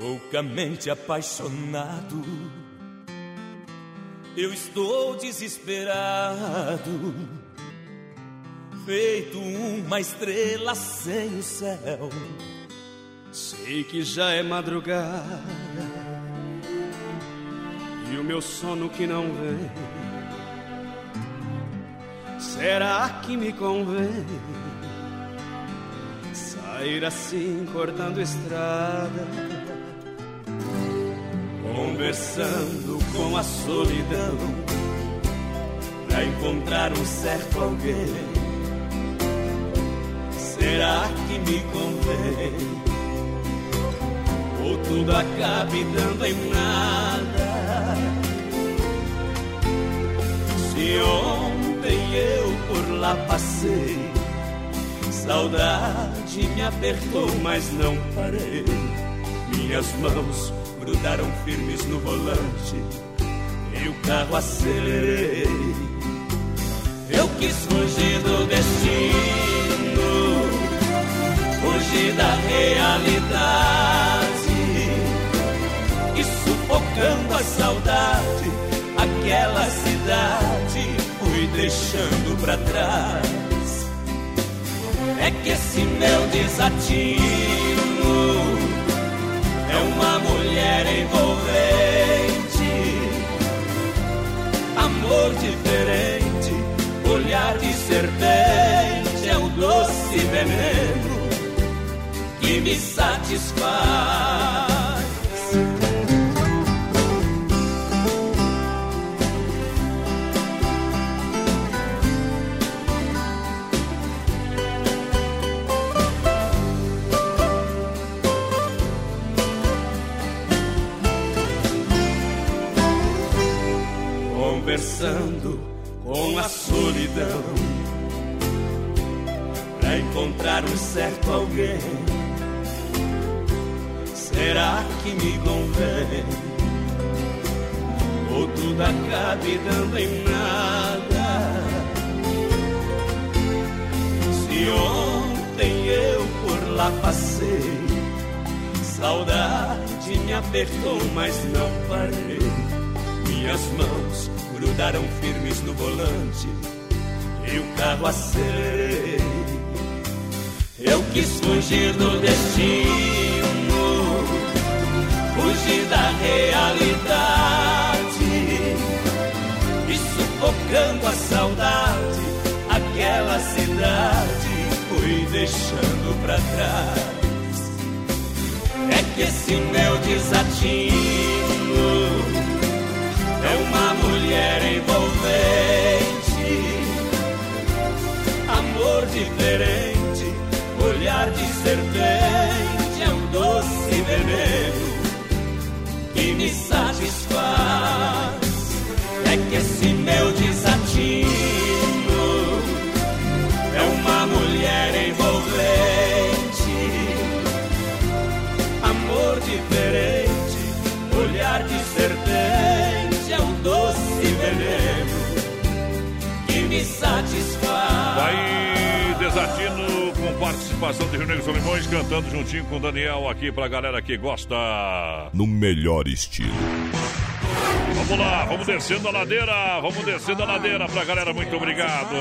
loucamente apaixonado, eu estou desesperado, feito uma estrela sem o céu. Sei que já é madrugada e o meu sono que não vem. Será que me convém sair assim cortando estrada, Conversando com a solidão Pra encontrar um certo alguém Será que me convém? Ou tudo acabe dando em nada Se ontem eu por lá passei Saudade me apertou, mas não parei minhas mãos grudaram firmes no volante e o carro acelerei. Eu quis fugir do destino, fugir da realidade. a saudade, aquela cidade fui deixando pra trás. É que esse meu desatino é uma mulher envolvente, amor diferente, olhar de serpente é o doce veneno que me satisfaz. Conversando com a solidão Pra encontrar um certo alguém Será que me convém? Ou tudo acabe dando em nada? Se ontem eu por lá passei, saudade me apertou, mas não parei. Minhas mãos grudaram firmes no volante e o carro acelerei. Eu quis fugir do destino fugir da realidade e sufocando a saudade, aquela cidade fui deixando pra trás. É que esse meu desatino é uma mulher envolvente, amor diferente, olhar de serpente é um doce veneno que me satisfaz. É que esse meu desatino é uma mulher envolvente, amor diferente, olhar de serpente satisfaz. Vai Desatino com participação de Rio Negro Solimões cantando juntinho com o Daniel aqui pra galera que gosta. No melhor estilo. Vamos lá, vamos descendo a ladeira, vamos descendo a ladeira pra galera, muito obrigado.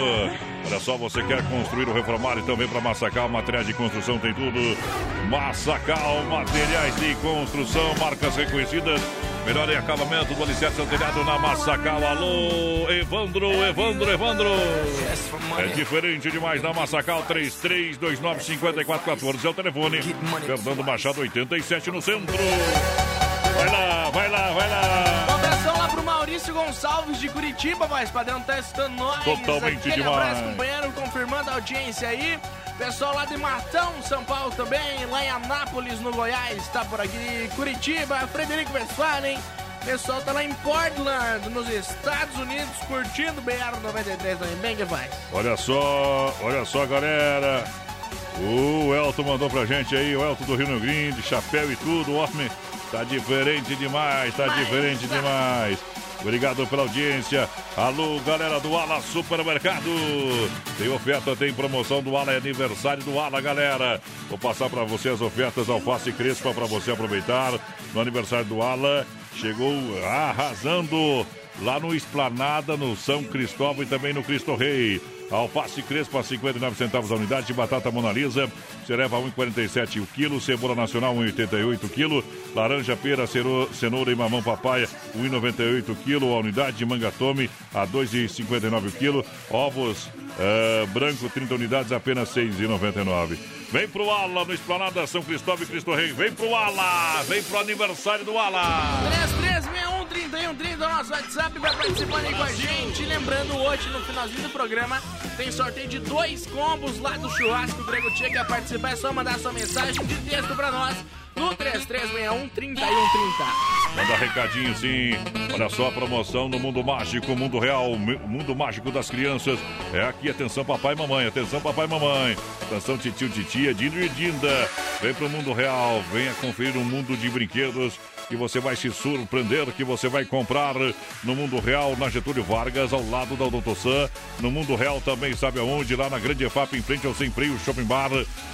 Olha só, você quer construir ou reformar, então vem pra Massacal, materiais de construção tem tudo. Massacal, materiais de construção, marcas reconhecidas. Melhor em acabamento do alicerce telhado na Massacal. Alô, Evandro, Evandro, Evandro. É diferente demais na Massacal 33295414 é o telefone. Fernando Machado 87 no centro. Vai lá, vai lá, vai lá. Maurício Gonçalves de Curitiba, mas padrão tá escutando nós. Totalmente Aquele demais. abraço, companheiro, confirmando a audiência aí. Pessoal lá de Matão, São Paulo também, lá em Anápolis, no Goiás, tá por aqui. Curitiba, Frederico Westphalen. Pessoal tá lá em Portland, nos Estados Unidos, curtindo o BR-93 também. Bem que vai. Olha só, olha só, galera. O Elton mandou pra gente aí, o Elton do Rio Negro de chapéu e tudo, o homem tá diferente demais, tá diferente demais. Obrigado pela audiência. Alô, galera do Ala Supermercado. Tem oferta, tem promoção do Ala, é aniversário do Ala, galera. Vou passar para você as ofertas alface crespa para você aproveitar no aniversário do Ala. Chegou arrasando lá no Esplanada, no São Cristóvão e também no Cristo Rei. Alface Crespa, 59 centavos a unidade. Batata Mona Lisa, você leva 1,47 o quilo. Cebola Nacional, 1,88 o quilo. Laranja, pera, cenoura e mamão papaya, 1,98 o quilo. A unidade Manga Tome, a 2,59 o quilo. Ovos eh, branco, 30 unidades, apenas 6,99. Vem pro Ala, no Esplanada São Cristóvão e Cristo Rei. Vem pro Ala, vem pro aniversário do Ala. 3361 nosso WhatsApp vai participando aí com a gente. Lembrando, hoje no finalzinho do programa tem sorteio de dois combos lá do churrasco Grego Tchê. Quer participar? É só mandar sua mensagem de texto pra nós no 3361 3130. Manda recadinho sim. Olha só a promoção no Mundo Mágico, Mundo Real, Mundo Mágico das Crianças. É aqui, atenção papai e mamãe, atenção papai e mamãe. Atenção titio, titia, Dindo e Dinda. Vem pro Mundo Real, venha conferir um mundo de brinquedos que você vai se surpreender, que você vai comprar no Mundo Real, na Getúlio Vargas, ao lado da Odontosan. No Mundo Real também, sabe aonde? Lá na Grande EFAP, em frente ao Sem Freio Shopping Bar.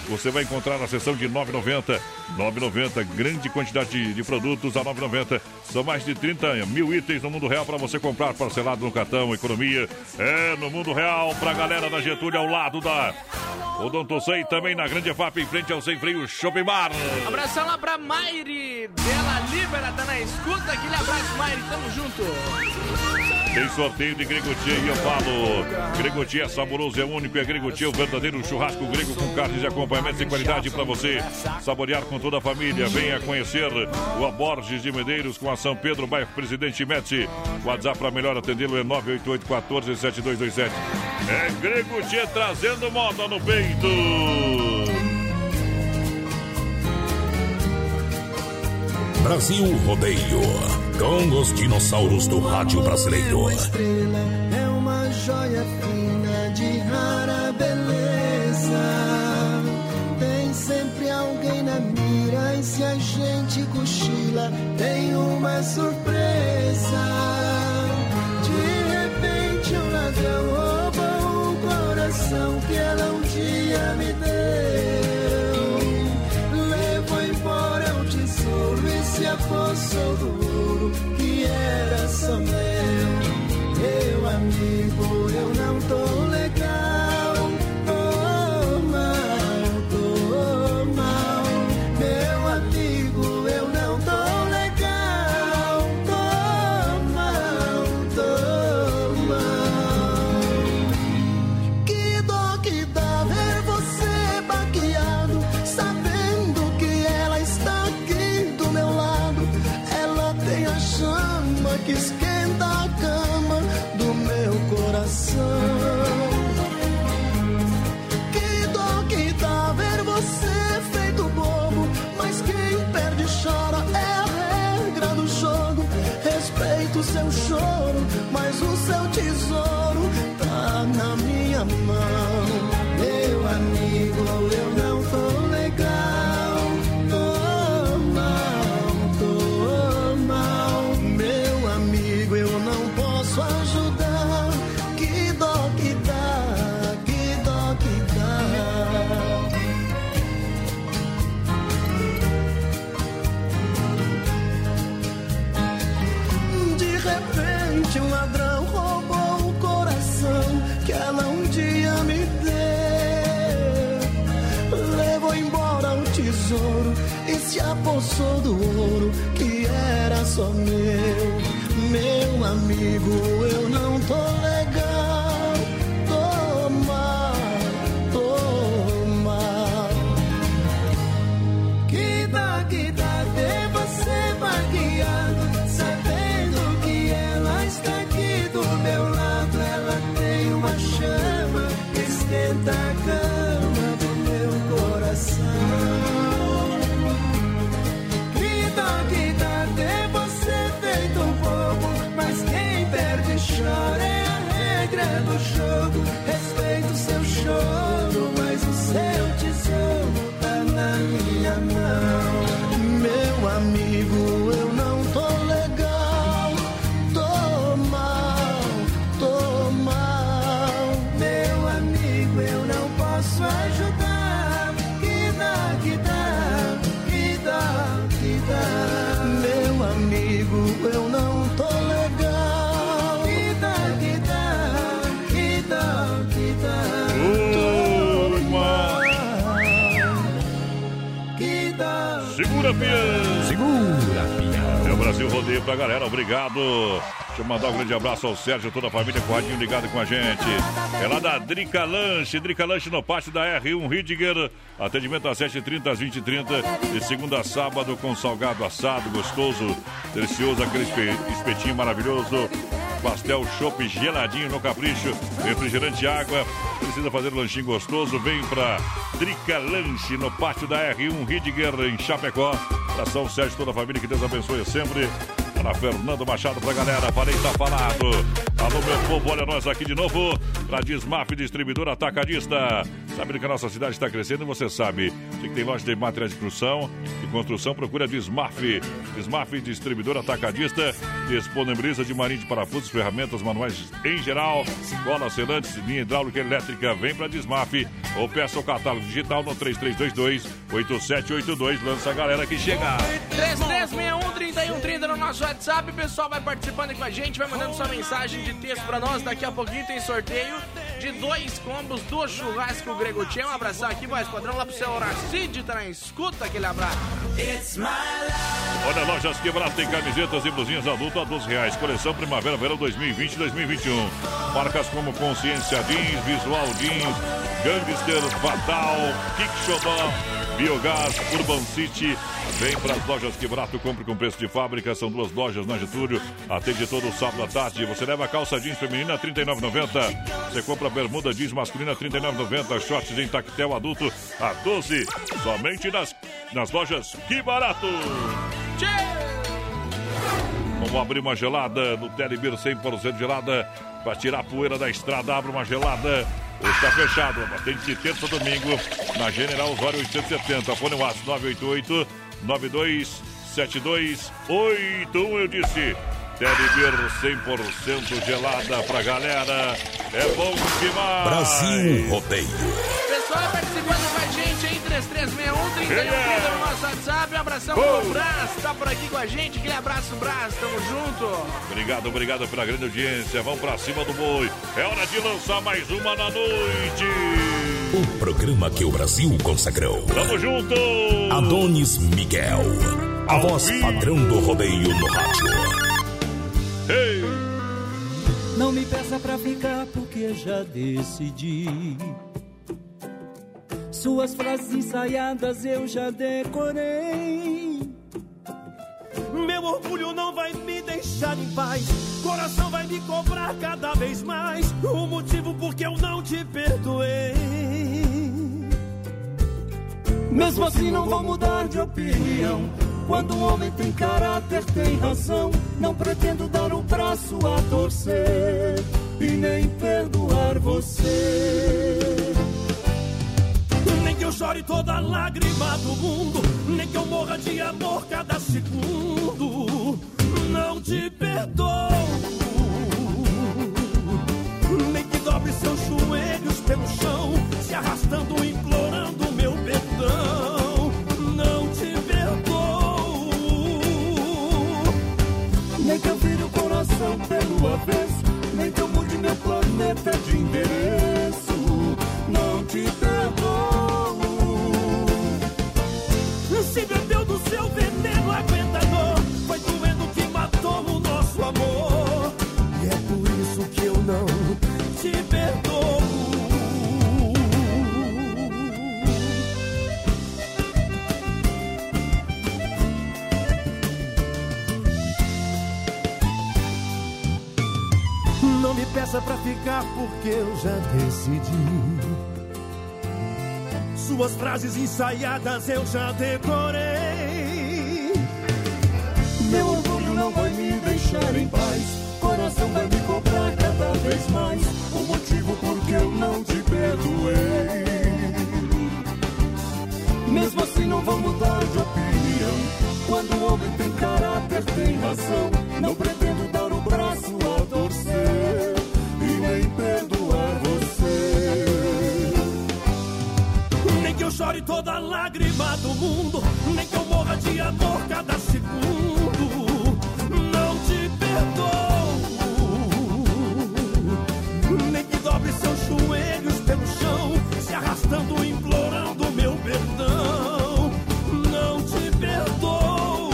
Você vai encontrar a seção de 9,90. 9,90, grande quantidade de, de produtos a 9,90. oferta. São mais de 30 mil itens no mundo real para você comprar parcelado no cartão, economia. É no mundo real pra galera da Getúlio ao lado da Odontocei também na Grande FAP em frente ao Sem Freio Shopping Bar. Abração lá pra Maire Bela Libera, tá na escuta. Aquele abraço, Maire, tamo junto. Tem sorteio de Gregotia e eu falo. Gregotia é saboroso, é único, é Gregotia, o verdadeiro churrasco grego com carnes e acompanhamentos de qualidade para você saborear com toda a família. Venha conhecer o Aborges de Medeiros com a São Pedro, bairro Presidente Médici. WhatsApp para melhor atendê-lo é 988 14 7227. É Gregotia trazendo moda no peito. Brasil Rodeio, com os dinossauros do rádio brasileiro. Uma estrela é uma joia fina de rara beleza. Tem sempre alguém na mira e se a gente cochila, tem uma surpresa. De repente um ladrão roubou o coração que ela um dia me deu. Tesouro se apossou do ouro que era só meu. Meu amigo, eu não tô Segura, Pião! Segura, Pião! É o Brasil Rodeio pra galera, obrigado! Deixa eu mandar um grande abraço ao Sérgio e toda a família com o radinho ligado com a gente. É lá da Drica Lanche, Drica Lanche no pátio da R1 Ridiger. Atendimento às 7h30 às 20h30. De segunda a sábado com salgado assado, gostoso, delicioso, aquele espe- espetinho maravilhoso. Pastel chopp geladinho no capricho, refrigerante água. Precisa fazer um lanchinho gostoso? Vem pra Drica Lanche no pátio da R1 Ridiger em Chapecó. Abração Sérgio, toda a família, que Deus abençoe sempre. Para Fernando Machado, pra galera, falei, tá falado. Alô, meu povo, olha nós aqui de novo. Pra Desmaf Distribuidor Atacadista. Sabendo que a nossa cidade está crescendo, você sabe. Se tem loja de materiais de construção e construção, procura Desmaf. Desmaf, distribuidor atacadista, disponibiliza de marinho de parafusos, ferramentas manuais em geral, cola selantes, linha hidráulica elétrica. Vem para Desmaf ou peça o catálogo digital no 3322-8782. Lança a galera que chega. 3361-3130 no nosso WhatsApp. O pessoal vai participando com a gente, vai mandando sua mensagem de texto pra nós. Daqui a pouquinho tem sorteio de dois combos do churrasco Grego Tchê. Um abração aqui, voz padrão, lá pro seu Horacide, tá na escuta aquele abraço. Olha, lojas quebradas tem camisetas e blusinhas adulto a 12 reais. Coleção Primavera Verão 2020 2021. Marcas como Consciência Jeans, Visual Jeans, Gangster, Fatal, Kick Shodan, Biogás, Urban City. Vem para as lojas Quebrato, compre com preço de fábrica. São duas lojas na Getúlio. Atende todo sábado à tarde. Você leva calça jeans feminina R$ 39,90. Você compra bermuda jeans masculina R$ 39,90. Shorts em tactel adulto a 12. Somente nas, nas lojas Que Barato. Vamos abrir uma gelada no Telebir 100% gelada para tirar a poeira da estrada. Abre uma gelada. Está fechado. Tem de terça a domingo na General Osório 870. Fone WhatsApp 988 927281. Eu disse. Telebir 100% gelada pra galera. É bom demais. Brasil Rodeio. Pessoal participando com a gente aí, 3361-3130 no nosso WhatsApp. Um abração pro Brás, tá por aqui com a gente. Aquele abraço, Brás, tamo junto. Obrigado, obrigado pela grande audiência. Vamos pra cima do boi. É hora de lançar mais uma na noite. O programa que o Brasil consagrou. Tamo junto! Adonis Miguel. A voz padrão do rodeio no rádio. Ei! Não me peça pra ficar porque já decidi. Suas frases ensaiadas eu já decorei. Meu orgulho não vai me deixar em paz. Coração vai me cobrar cada vez mais. O motivo por que eu não te perdoei. Mesmo assim, não vou mudar de opinião. Quando um homem tem caráter, tem razão. Não pretendo dar o braço a torcer e nem perdoar você. Nem que eu chore toda lágrima do mundo, nem que eu morra de amor cada segundo. Não te perdoo. Nem que dobre seus joelhos pelo chão, se arrastando, implorando meu pelo avesso, nem que eu mude meu planeta de endereço. Peça pra ficar porque eu já decidi. Suas frases ensaiadas eu já decorei. Meu orgulho não vai me deixar em paz. Coração vai me cobrar cada vez mais. O motivo por que eu não te perdoei. Mesmo assim, não vou mudar de opinião. Quando o homem tem caráter, tem razão. Não pretendo dar o braço a lágrima do mundo, nem que eu morra de amor cada segundo. Não te perdoo. Nem que dobre seus joelhos pelo chão, se arrastando, implorando meu perdão. Não te perdoo.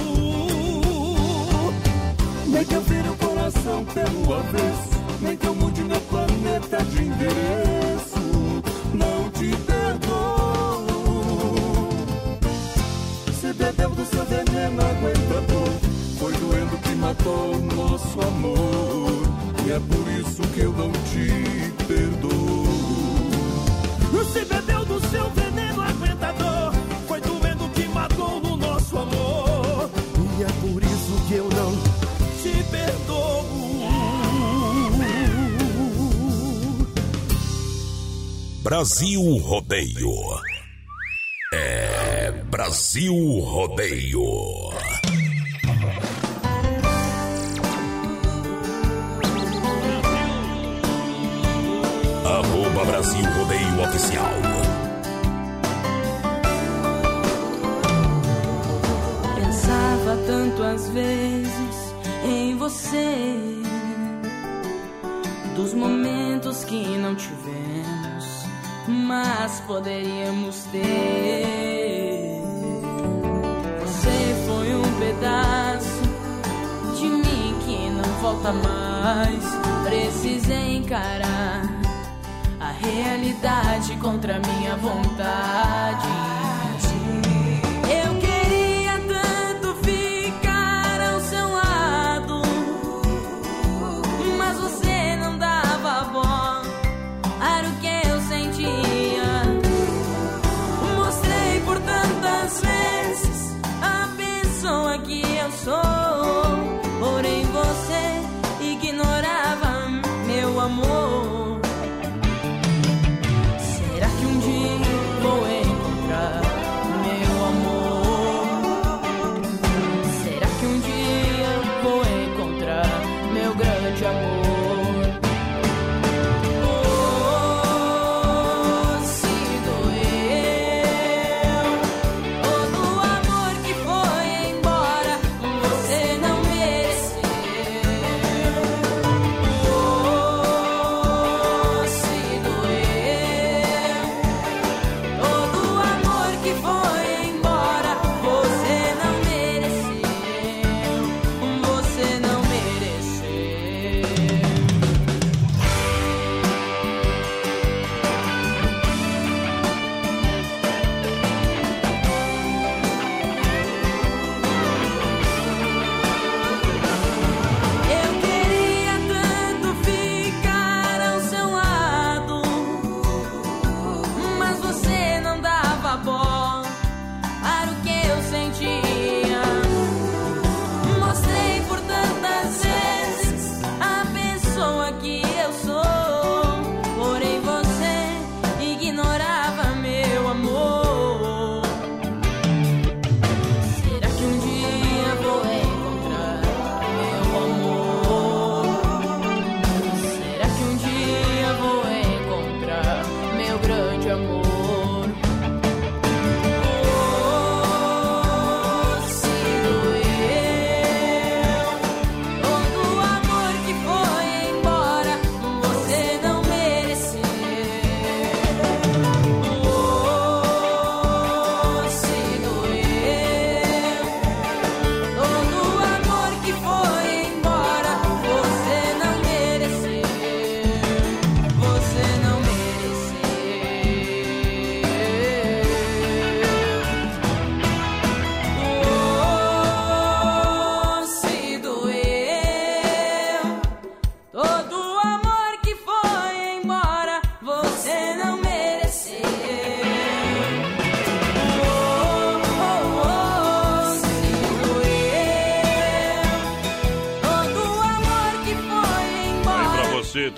Nem que eu vire o coração pelo avesso, nem que eu mude meu planeta de endereço. Matou o nosso amor. E é por isso que eu não te perdoo. Se bebeu do seu veneno aguentador, foi doendo que matou no nosso amor. E é por isso que eu não te perdoo. Brasil Rodeio. É Brasil Rodeio. Oficial. Pensava tanto às vezes em você, dos momentos que não tivemos, mas poderíamos ter. Você foi um pedaço de mim que não volta mais. Precisei encarar realidade contra minha vontade.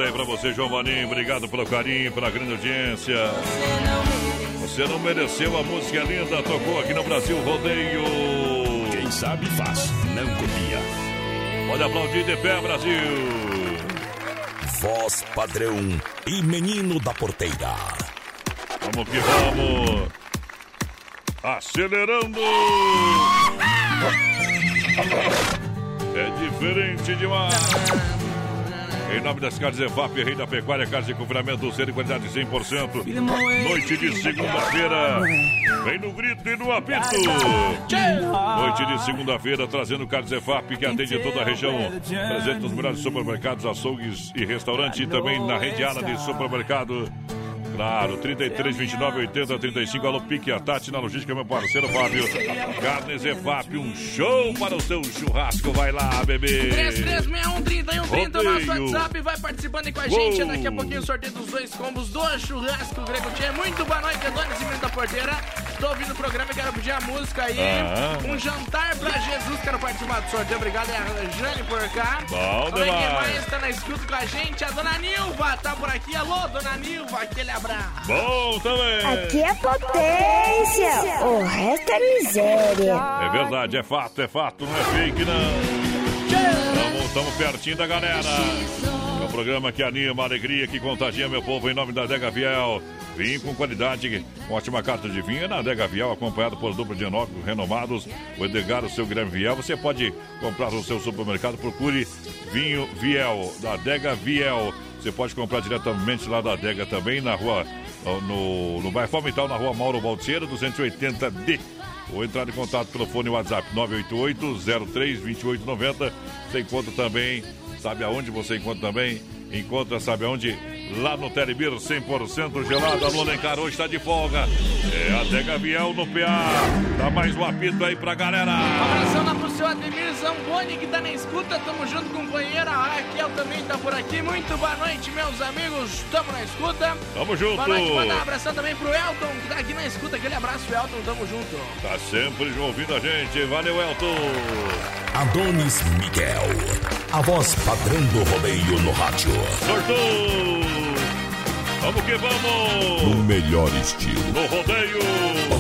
Aí pra você, João Vanim. Obrigado pelo carinho, pela grande audiência. Você não mereceu a música linda, tocou aqui no Brasil Rodeio. Quem sabe faz, não copia. Pode aplaudir de pé, Brasil. Voz padrão e menino da porteira. Vamos que vamos. Acelerando. É diferente demais. Em nome das Carnes EFAP, Rei da Pecuária, Carnes de Confinamento, ser de qualidade 100%. Noite de segunda-feira. Vem no grito e no apito. Noite de segunda-feira, trazendo Carnes EFAP, que atende toda a região. Presente nos melhores supermercados, açougues e restaurantes. E também na rede Ana de supermercado. Claro, 33, 29, 80, 35. Alô, Pique, a Tati na logística, meu parceiro Fábio. Carnes EFAP, um show para o seu churrasco. Vai lá, bebê. 3361 30 o nosso. WhatsApp. Vai participando aí com a Uou. gente. Daqui a pouquinho o sorteio dos dois combos do churrasco Grego Tchê. Muito boa noite, Adonis Cimento da Porteira. Tô ouvindo o programa e quero pedir a música aí. Ah. Um jantar pra Jesus quero participar do sorteio. Obrigado, é a Jane por cá. Bom quem demais. mais tá na escuta com a gente. A dona Nilva tá por aqui. Alô, dona Nilva, aquele abraço. Bom também. Aqui é potência, o resto é miséria. É verdade, é fato, é fato, não é fake, não. Estamos pertinho da galera. É um programa que anima, alegria, que contagia meu povo em nome da Dega Viel. Vinho com qualidade, com ótima carta de vinho é na Adega Viel, acompanhado por dupla de enóculos renomados. O Edgar, o seu Guilherme Viel. Você pode comprar no seu supermercado, procure vinho Viel, da Adega Viel. Você pode comprar diretamente lá da Adega também, na rua, no, no bairro Palmital, na rua Mauro Baltieira, 280D. Ou entrar em contato pelo fone WhatsApp 988-03-2890. Você encontra também, sabe aonde você encontra também? Encontra, sabe aonde? Lá no Telebir, 100% gelado. Alô, Lencar, hoje está de folga. É até Gaviel no PA. Dá mais um apito aí pra galera. Abração lá pro seu Ademir Zamboni que tá na escuta. Tamo junto, companheira. A Raquel também tá por aqui. Muito boa noite, meus amigos. Tamo na escuta. Tamo junto. Boa noite, mandar um abração também pro Elton, que tá aqui na escuta. Aquele abraço, Elton. Tamo junto. Tá sempre ouvindo a gente. Valeu, Elton. Adonis Miguel, a voz padrão do rodeio no rádio. Sortou! Vamos que vamos! No melhor estilo. No rodeio!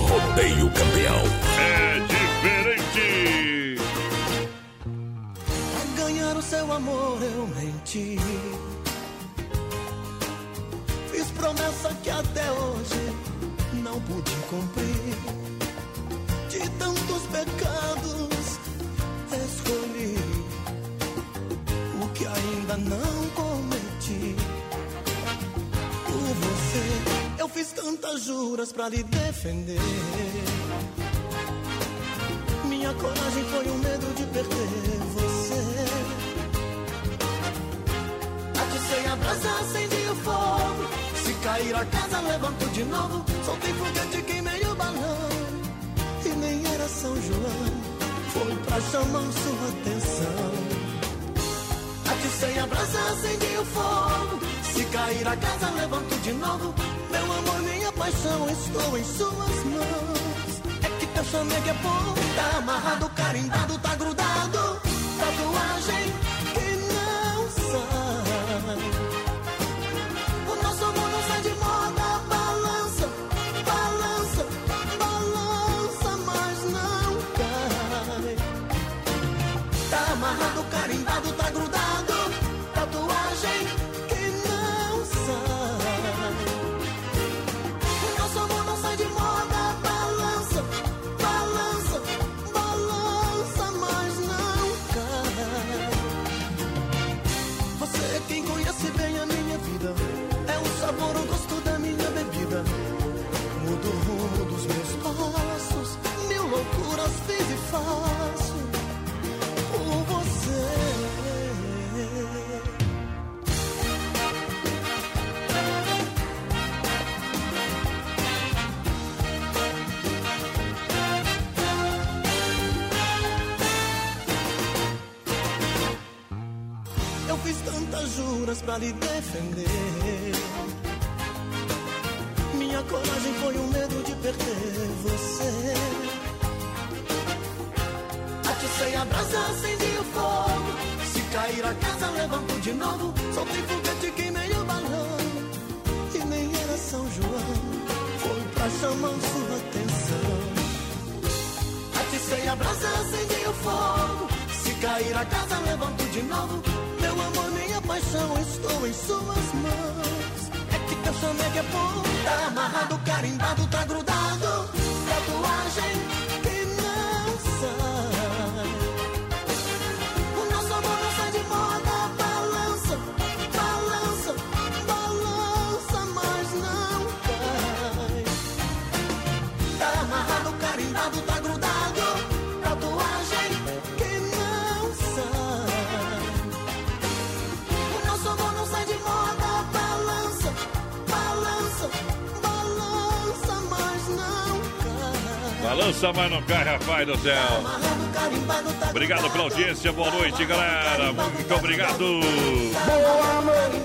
Rodeio campeão. É diferente! Pra ganhar o seu amor eu menti. Fiz promessa que até hoje não pude cumprir. De tantos pecados escolhi o que ainda não cometi. Eu fiz tantas juras pra lhe defender. Minha coragem foi o medo de perder você. Aticei a brasa, acendi o fogo. Se cair a casa, levanto de novo. Soltei foguete, queimei o balão. E nem era São João. Foi pra chamar sua atenção. Aticei a brasa, acendi o fogo. Se cair a casa, levanto de novo. Meu amor, minha paixão, estou em suas mãos. É que teu chamego é bom, tá amarrado, carimbado, tá grudado. Tatuagem pra lhe defender. Balança, mas não cai, rapaz do céu. Obrigado pela audiência, boa noite, galera. Muito obrigado. Boa noite.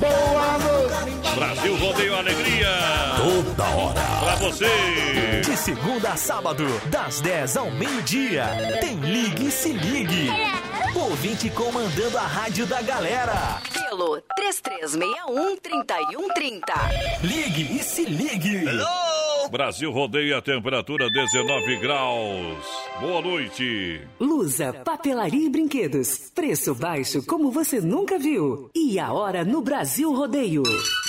Boa noite. Brasil Rodeio Alegria. Toda hora. Pra você. De segunda a sábado, das 10 ao meio-dia. Tem Ligue e Se Ligue. Ouvinte comandando a rádio da galera. Pelo 3361-3130. Ligue e Se Ligue. Brasil Rodeio a temperatura 19 graus. Boa noite. Lusa, papelaria e brinquedos. Preço baixo como você nunca viu. E a hora no Brasil Rodeio.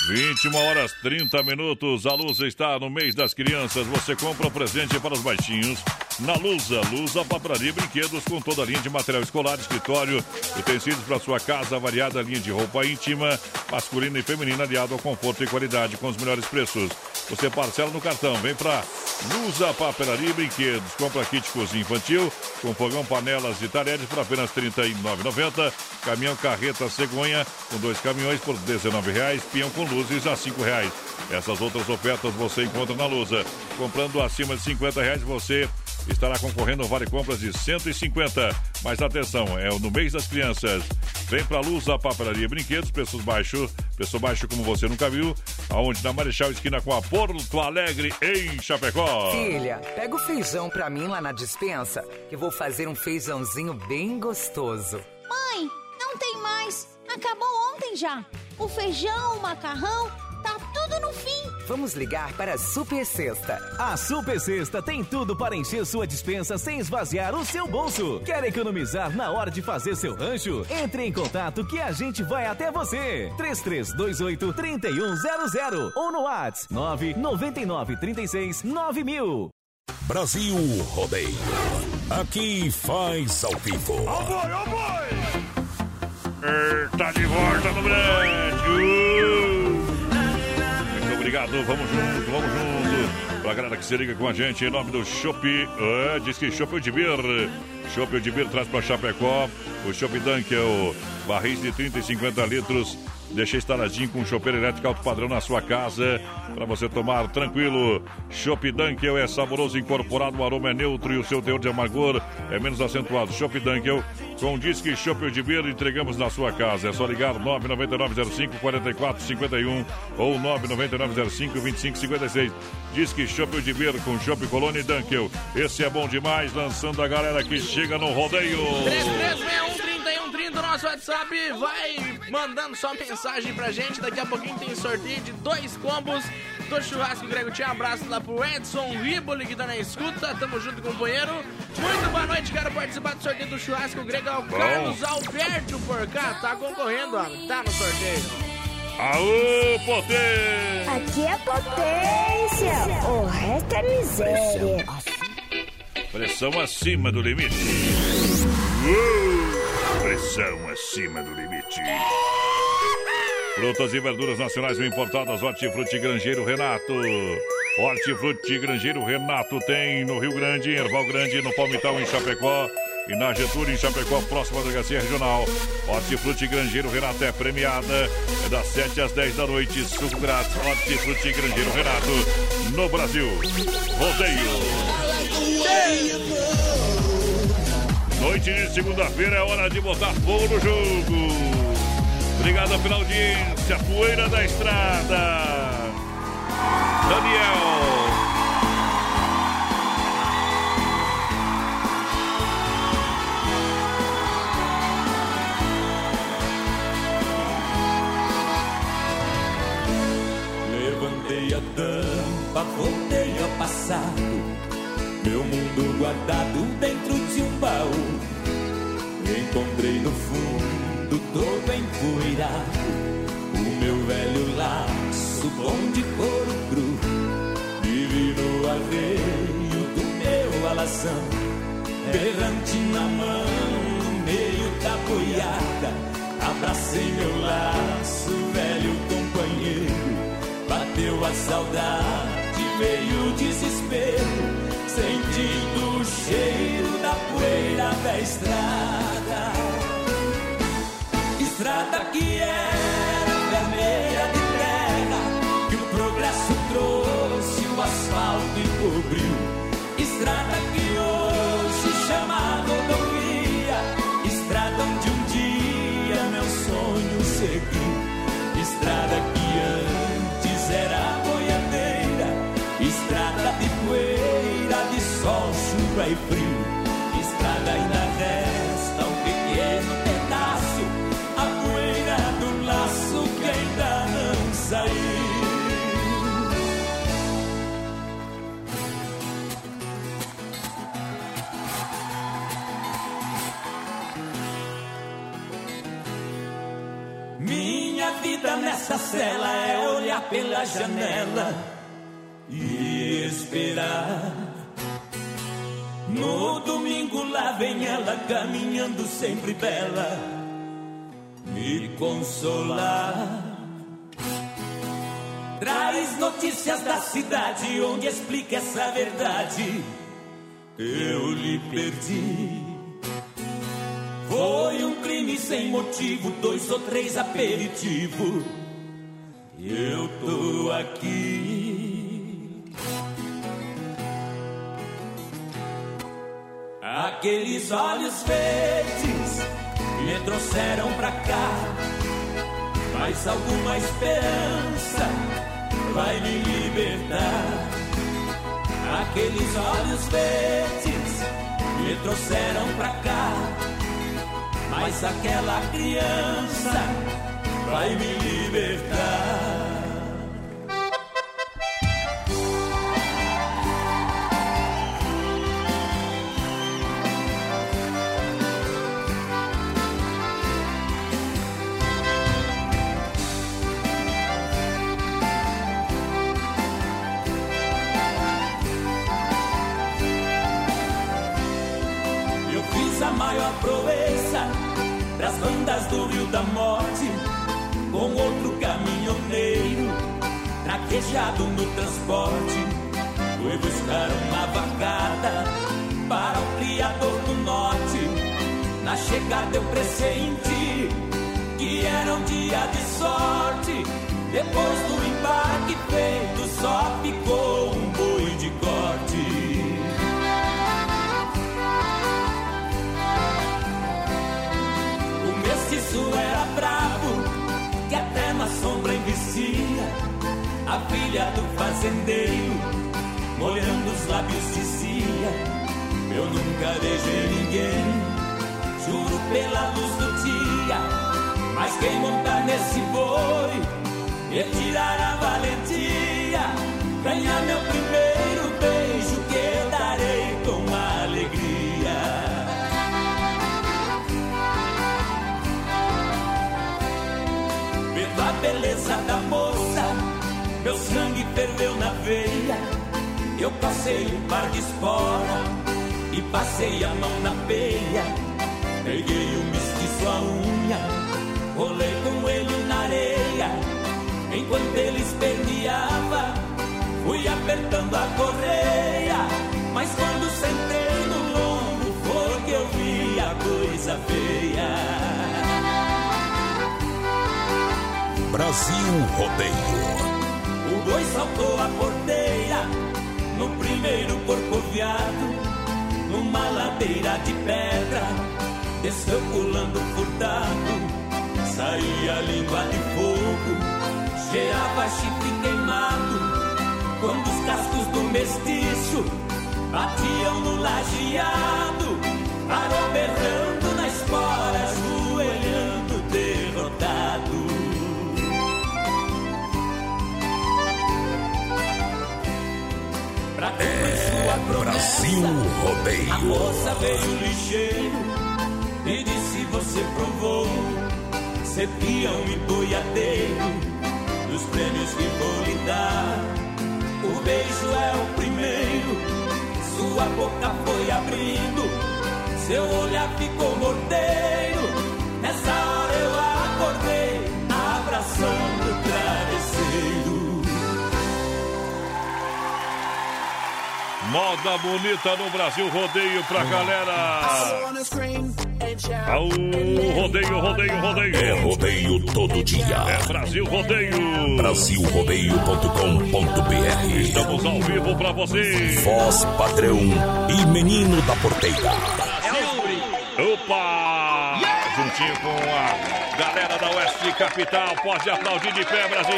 21 horas 30 minutos. A Lusa está no mês das crianças. Você compra um presente para os baixinhos. Na Lusa, Lusa Papelaria e Brinquedos com toda a linha de material escolar, escritório, utensílios para sua casa, variada linha de roupa íntima, masculina e feminina, aliado ao conforto e qualidade com os melhores preços. Você parcela no cartão. Vem para Lusa Papelaria e Brinquedos. Compra kit cozinha infantil com fogão, panelas e talheres por apenas R$ 39,90. Caminhão carreta cegonha com dois caminhões por R$ 19,00. Pinhão com luzes a R$ 5,00. Essas outras ofertas você encontra na Lusa. Comprando acima de 50 reais, você estará concorrendo a vale compras de 150. Mas atenção, é no mês das crianças. Vem pra Luz, a papelaria e brinquedos, preços baixos, preço baixo como você nunca viu, aonde na Marechal esquina com a Porto Alegre em Chapecó. Filha, pega o feijão pra mim lá na dispensa, que vou fazer um feijãozinho bem gostoso. Mãe, não tem mais. Acabou ontem já. O feijão, o macarrão, tá tudo no fim. Vamos ligar para a Super Sexta. A Super Sexta tem tudo para encher sua dispensa sem esvaziar o seu bolso. Quer economizar na hora de fazer seu rancho? Entre em contato que a gente vai até você. 3328 3100 ou no WhatsApp 999 36 9000. Brasil Rodeio. Aqui faz ao vivo. Ó boi, ó boi! Tá de volta no Brasil! Obrigado, vamos junto, vamos junto. Pra galera que se liga com a gente, em nome do Chopp, é, diz que Chopp de Bir. Chopp de Bir traz pra Chapecó o Chopp Dunkel, barris de 30 e 50 litros. Deixa instaladinho com chopeira elétrica alto padrão na sua casa para você tomar tranquilo. Chopp Dunkel é saboroso incorporado, o aroma é neutro e o seu teor de amargor é menos acentuado. Chopp Dunkel com disque Chopp de Beer entregamos na sua casa. É só ligar 99905 4451 ou 99905 2556. Disque Chopp de Beer com Chopp Colônia e Dunkel. Esse é bom demais, lançando a galera que chega no rodeio. 3361 nosso WhatsApp, vai mandando só mensagem pra gente. Daqui a pouquinho tem sorteio de dois combos do churrasco Grego. Tinha abraço lá pro Edson Riboli que tá na escuta. Tamo junto, companheiro. Muito boa noite, quero participar do sorteio do churrasco Grego. É o Carlos Alberto por cá, tá concorrendo, ó. Tá no sorteio. Aô, potência! Aqui é potência. O resto é miséria. Pressão acima do limite. Uh! Pressão acima do limite. Frutas e verduras nacionais bem importadas, Hortifruti Grangeiro Renato. Hortifruti Grangeiro Renato tem no Rio Grande, em Erval Grande, no Palmital, em Chapecó. E na Getúlio, em Chapecó, próxima delegacia regional. Hortifruti Grangeiro Renato é premiada. É das 7 às 10 da noite. Suco grátis. Hortifruti Grangeiro Renato. No Brasil. Rodeio. Noite de segunda-feira é hora de botar fogo no jogo. Obrigado pela audiência. Poeira da estrada. Daniel. Levantei a tampa, voltei ao passado. Meu mundo guardado dentro de um baú. Encontrei no fundo, todo empoeirado. O meu velho laço, bom de couro cru. Vive no arreio do meu alazão. Berrante na mão, no meio da boiada. Abracei meu laço, velho companheiro. Bateu a saudade, veio o desespero. Sentindo o cheiro da poeira da estrada. Estrada que nessa cela é olhar pela janela e esperar. No domingo lá vem ela caminhando sempre bela, me consolar. Traz notícias da cidade onde explica essa verdade. Eu lhe perdi. Foi um crime sem motivo, dois ou três aperitivos. Eu tô aqui. Aqueles olhos verdes me trouxeram pra cá. Mas alguma esperança vai me libertar. Aqueles olhos verdes me trouxeram pra cá. Mas aquela criança vai me libertar. Eu fiz a maior proeza das bandas do Rio da Morte com outro caminhoneiro traquejado no transporte. Fui buscar uma vacada para o criador do norte. Na chegada eu pressenti que era um dia de sorte. Depois do embarque feito, só ficou um boi de corte. O mestiço era bravo, que até na sombra envicia. A filha do fazendeiro, molhando os lábios, dizia: Eu nunca beijei ninguém, juro pela luz do dia. Mas quem montar nesse boi, tirar a valentia, ganhar meu primeiro beleza da moça, meu sangue ferveu na veia. Eu passei um par de espora e passei a mão na peia. Peguei o mestiço a unha, rolei com ele na areia. Enquanto ele esperneava, fui apertando a correia. Brasil Rodeio. O boi saltou a porteira no primeiro corcoviado, numa ladeira de pedra, desceu pulando furtado, saía língua de fogo, cheirava chifre queimado, quando os cascos do mestiço batiam no lajeado, parou berrando na espora, Pra promessa, Brasil Rodeio. a moça veio ligeiro e disse: Você provou ser peão e boiadeiro dos prêmios que vou lhe dar. O beijo é o primeiro, sua boca foi abrindo, seu olhar ficou morteiro. Moda bonita no Brasil, rodeio pra galera. Ao rodeio, rodeio, rodeio. É rodeio todo dia. É Brasil Rodeio. Brasilrodeio.com.br Estamos ao vivo pra você. Voz padrão e menino da porteira. Opa! Juntinho com a galera da Oeste Capital. Pode aplaudir de pé, Brasil.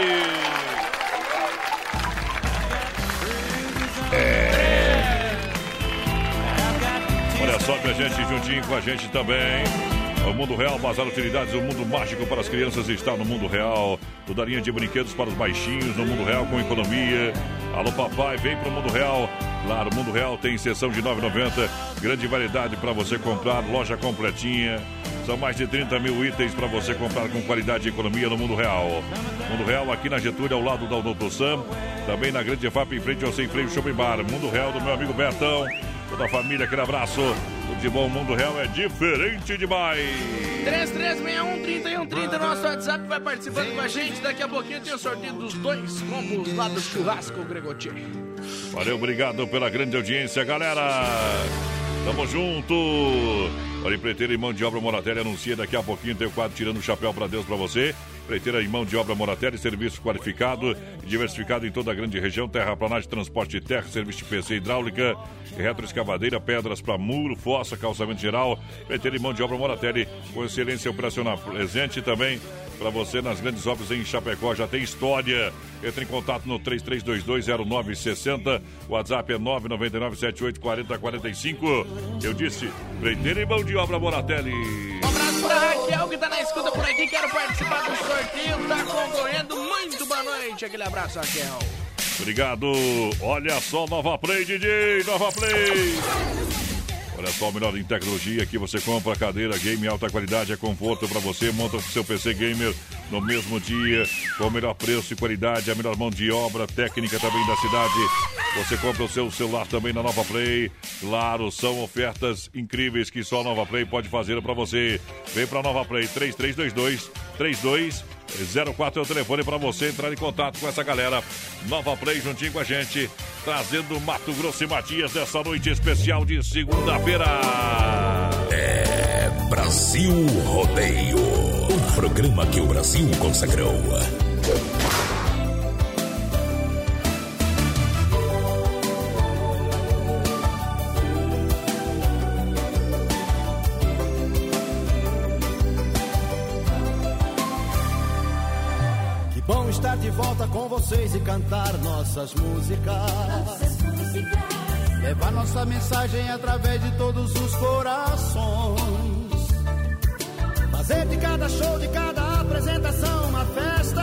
Olha só, minha gente, juntinho com a gente também. O Mundo Real, Bazar Utilidades, o mundo mágico para as crianças está no Mundo Real. Toda linha de brinquedos para os baixinhos no Mundo Real com economia. Alô, papai, vem para o Mundo Real. Claro, o Mundo Real tem sessão de 9,90. Grande variedade para você comprar, loja completinha. São mais de 30 mil itens para você comprar com qualidade e economia no Mundo Real. Mundo Real aqui na Getúlio, ao lado da Doutor Sam. Também na Grande FAP, em frente ao Sem Freio Shopping Bar. Mundo Real do meu amigo Betão. Toda a família, aquele abraço. Tudo de bom, Mundo Real é diferente demais. 3361-3130, nosso WhatsApp vai participando com a gente. Daqui a pouquinho tem o sorteio dos dois combos lá do churrasco Gregotier. Valeu, obrigado pela grande audiência, galera. Tamo junto. Olha, empreiteira e mão de obra Moratelli anuncia daqui a pouquinho tem o quadro Tirando o Chapéu para Deus para você. Empreiteira e mão de obra Moratelli, serviço qualificado e diversificado em toda a grande região. Terraplanagem, transporte de terra, serviço de PC hidráulica, retroescavadeira, pedras para muro, fossa, calçamento geral. Empreiteira e mão de obra Moratelli, com excelência operacional presente também para você nas grandes obras em Chapecó. Já tem história. Entre em contato no 33220960. O WhatsApp é 999784045. Eu disse, empreiteira e mão de obra Moratelli. Abraço pra Raquel que tá na escuta por aqui. Quero participar do sorteio. Tá concorrendo. Muito boa noite. Aquele abraço, Raquel. Obrigado. Olha só, Nova Play, DJ, Nova Play. Olha só, o melhor em tecnologia aqui você compra cadeira game alta qualidade, é conforto para você, monta o seu PC gamer no mesmo dia, com o melhor preço e qualidade, a melhor mão de obra técnica também da cidade. Você compra o seu celular também na Nova Play. Claro, são ofertas incríveis que só a Nova Play pode fazer para você. Vem para Nova Play 3322 32 04 é o telefone para você entrar em contato com essa galera. Nova Play juntinho com a gente, trazendo Mato Grosso e Matias nessa noite especial de segunda-feira. É Brasil Rodeio. Programa que o Brasil consagrou. Que bom estar de volta com vocês e cantar nossas músicas. Levar nossa mensagem através de todos os corações. Fazer de cada show, de cada apresentação uma festa.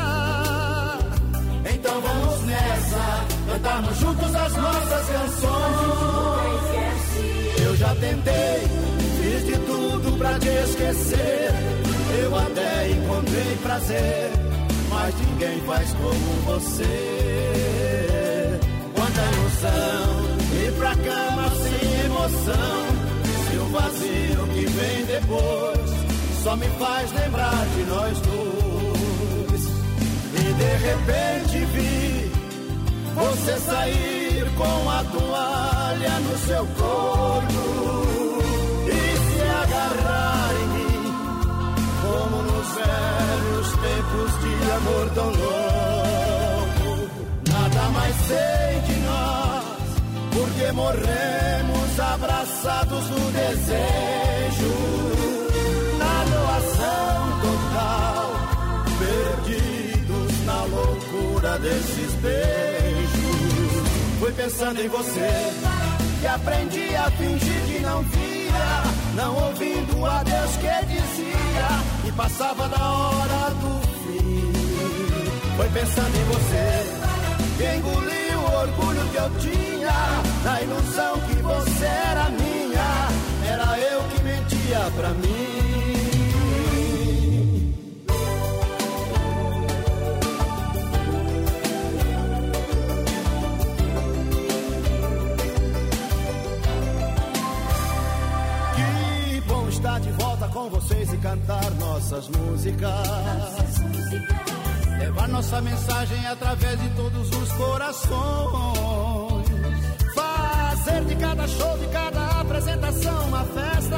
Então vamos nessa, cantarmos juntos as nossas canções. Eu já tentei, fiz de tudo pra te esquecer. Eu até encontrei prazer, mas ninguém faz como você. Quanta ilusão, ir pra cama sem emoção. Se o vazio que vem depois só me faz lembrar de nós dois. E de repente vi você sair com a toalha no seu corpo e se agarrar em mim, como nos velhos tempos de amor tão louco. Nada mais sei de nós, porque morremos abraçados no desejo, desses beijos. Fui pensando em você que aprendi a fingir que não via, não ouvindo o adeus que dizia e passava da hora do fim. Foi pensando em você que engoliu o orgulho que eu tinha, na ilusão que você era minha, era eu que mentia pra mim. Com vocês e cantar nossas músicas. Levar nossa mensagem através de todos os corações. Fazer de cada show, de cada apresentação uma festa.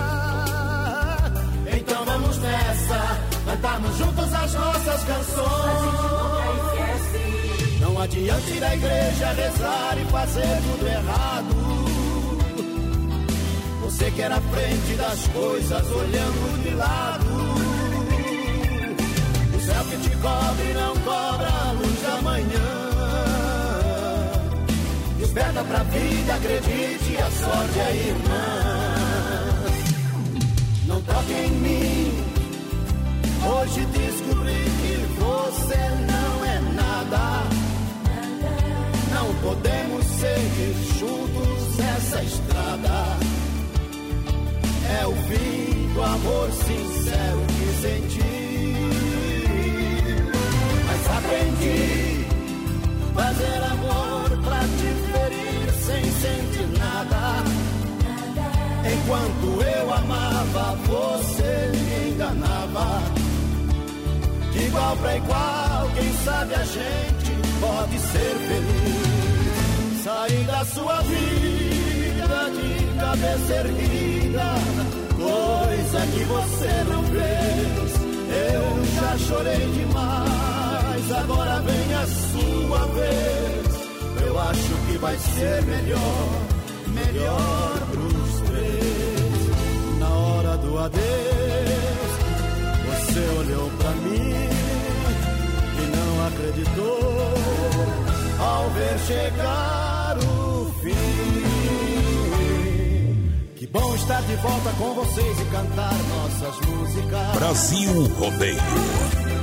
Então vamos nessa, cantarmos juntos as nossas canções. Não adianta ir à igreja rezar e fazer tudo errado. Você que era frente das coisas, olhando de lado. O céu que te cobre não cobra a luz da manhã. Desperta pra vida, acredite, a sorte é irmã. Não toque em mim. Hoje descobri que você não é nada. Não podemos seguir juntos essa estrada amor sincero que senti. Mas aprendi fazer amor pra te ferir sem sentir nada. Enquanto eu amava, você me enganava. De igual pra igual, quem sabe a gente pode ser feliz. Sair da sua vida de cabeça erguida, coisa que você não fez. Eu já chorei demais, agora vem a sua vez. Eu acho que vai ser melhor, melhor pros três. Na hora do adeus, você olhou pra mim e não acreditou ao ver chegar o fim. Bom estar de volta com vocês e cantar nossas músicas. Brasil Rodeio.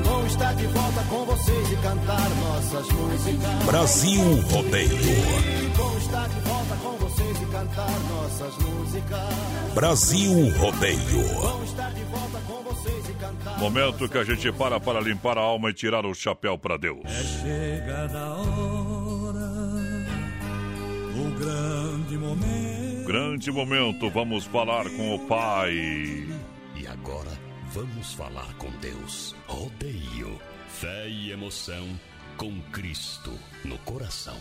Bom estar de volta com vocês e cantar nossas músicas. Brasil Rodeio. Bom estar de volta com vocês e cantar nossas músicas. Brasil Rodeio. Bom estar de volta com vocês e cantar. Momento que a gente para para limpar a alma e tirar o chapéu para Deus. Chega a hora, o grande momento. Grande momento, vamos falar com o Pai. E agora vamos falar com Deus. Rodeio, fé e emoção com Cristo no coração.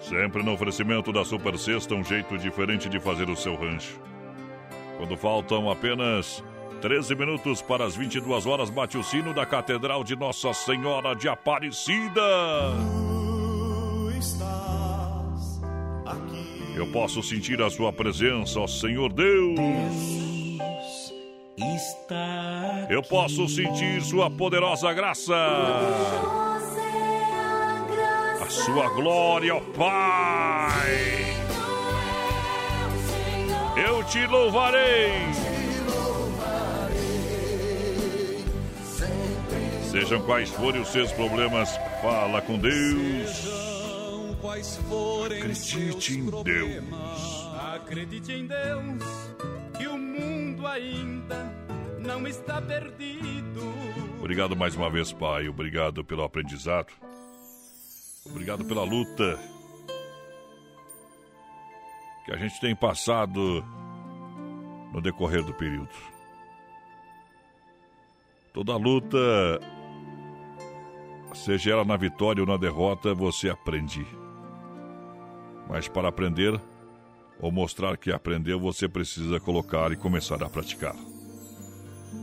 Sempre no oferecimento da Super Sexta, um jeito diferente de fazer o seu rancho. Quando faltam apenas 13 minutos para as 22 horas, bate o sino da Catedral de Nossa Senhora de Aparecida. Estás aqui. Eu posso sentir a sua presença, ó Senhor Deus. Está Eu posso sentir sua poderosa graça. A sua glória, ó Pai. Eu te louvarei. Sejam quais forem os seus problemas, fala com Deus. Quais forem Acredite em seus Deus. problemas. Acredite em Deus que o mundo ainda não está perdido. Obrigado mais uma vez, Pai. Obrigado pelo aprendizado. Obrigado pela luta que a gente tem passado no decorrer do período. Toda luta, seja ela na vitória ou na derrota, você aprende. Mas para aprender ou mostrar que aprendeu, você precisa colocar e começar a praticar.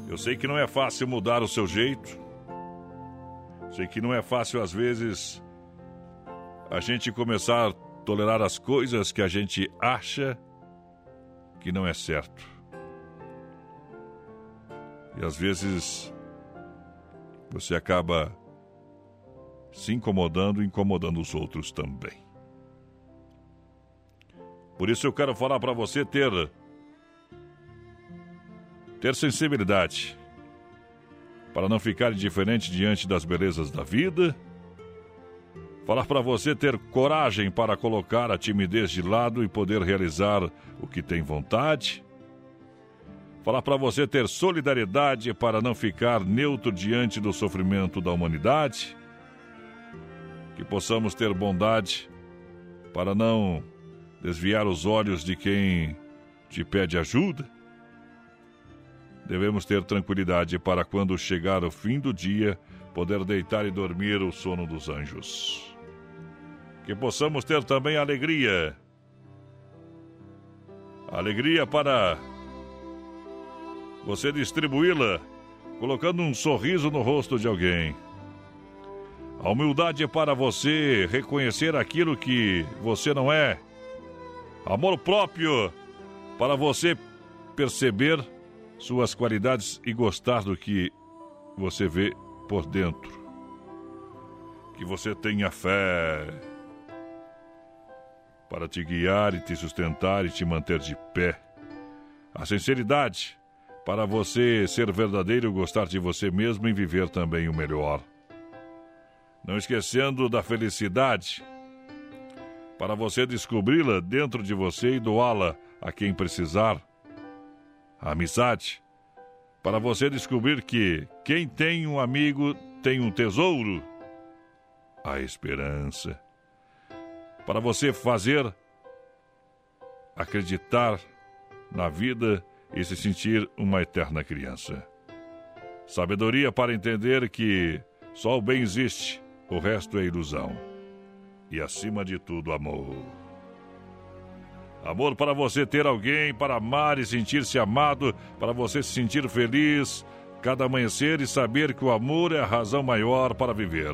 Eu sei que não é fácil mudar o seu jeito. Sei que não é fácil, às vezes, a gente começar a tolerar as coisas que a gente acha que não é certo. E às vezes você acaba se incomodando e incomodando os outros também. Por isso eu quero falar para você ter ter sensibilidade para não ficar indiferente diante das belezas da vida. Falar para você ter coragem para colocar a timidez de lado e poder realizar o que tem vontade. Falar para você ter solidariedade para não ficar neutro diante do sofrimento da humanidade. Que possamos ter bondade para não desviar os olhos de quem te pede ajuda. Devemos ter tranquilidade para quando chegar o fim do dia poder deitar e dormir o sono dos anjos. Que possamos ter também alegria. Alegria para você distribuí-la colocando um sorriso no rosto de alguém. A humildade é para você reconhecer aquilo que você não é. Amor próprio para você perceber suas qualidades e gostar do que você vê por dentro. Que você tenha fé para te guiar e te sustentar e te manter de pé. A sinceridade para você ser verdadeiro, gostar de você mesmo e viver também o melhor. Não esquecendo da felicidade para você descobri-la dentro de você e doá-la a quem precisar. a amizade, para você descobrir que quem tem um amigo tem um tesouro, a esperança. Para você fazer acreditar na vida e se sentir uma eterna criança. Sabedoria para entender que só o bem existe, o resto é ilusão. E acima de tudo, amor. Amor para você ter alguém para amar e sentir-se amado, para você se sentir feliz cada amanhecer e saber que o amor é a razão maior para viver.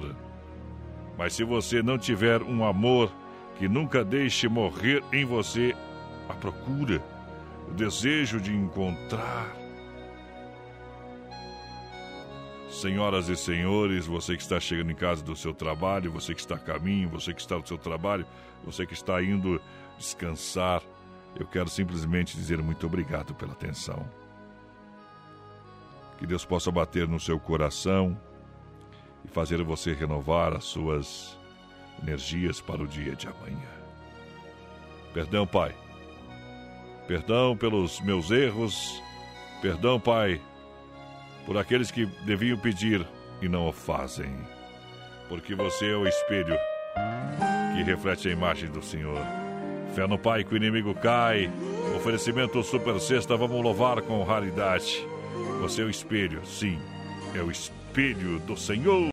Mas se você não tiver um amor que nunca deixe morrer em você a procura, o desejo de encontrar. Senhoras e senhores, você que está chegando em casa do seu trabalho, você que está a caminho, você que está no seu trabalho, você que está indo descansar, eu quero simplesmente dizer muito obrigado pela atenção. Que Deus possa bater no seu coração e fazer você renovar as suas energias para o dia de amanhã. Perdão, Pai Perdão pelos meus erros. Perdão, Pai, por aqueles que deviam pedir e não o fazem. Porque você é o espelho que reflete a imagem do Senhor. Fé no Pai que o inimigo cai. Oferecimento Super Sexta, vamos louvar com raridade. Você é o espelho, sim, é o espelho do Senhor.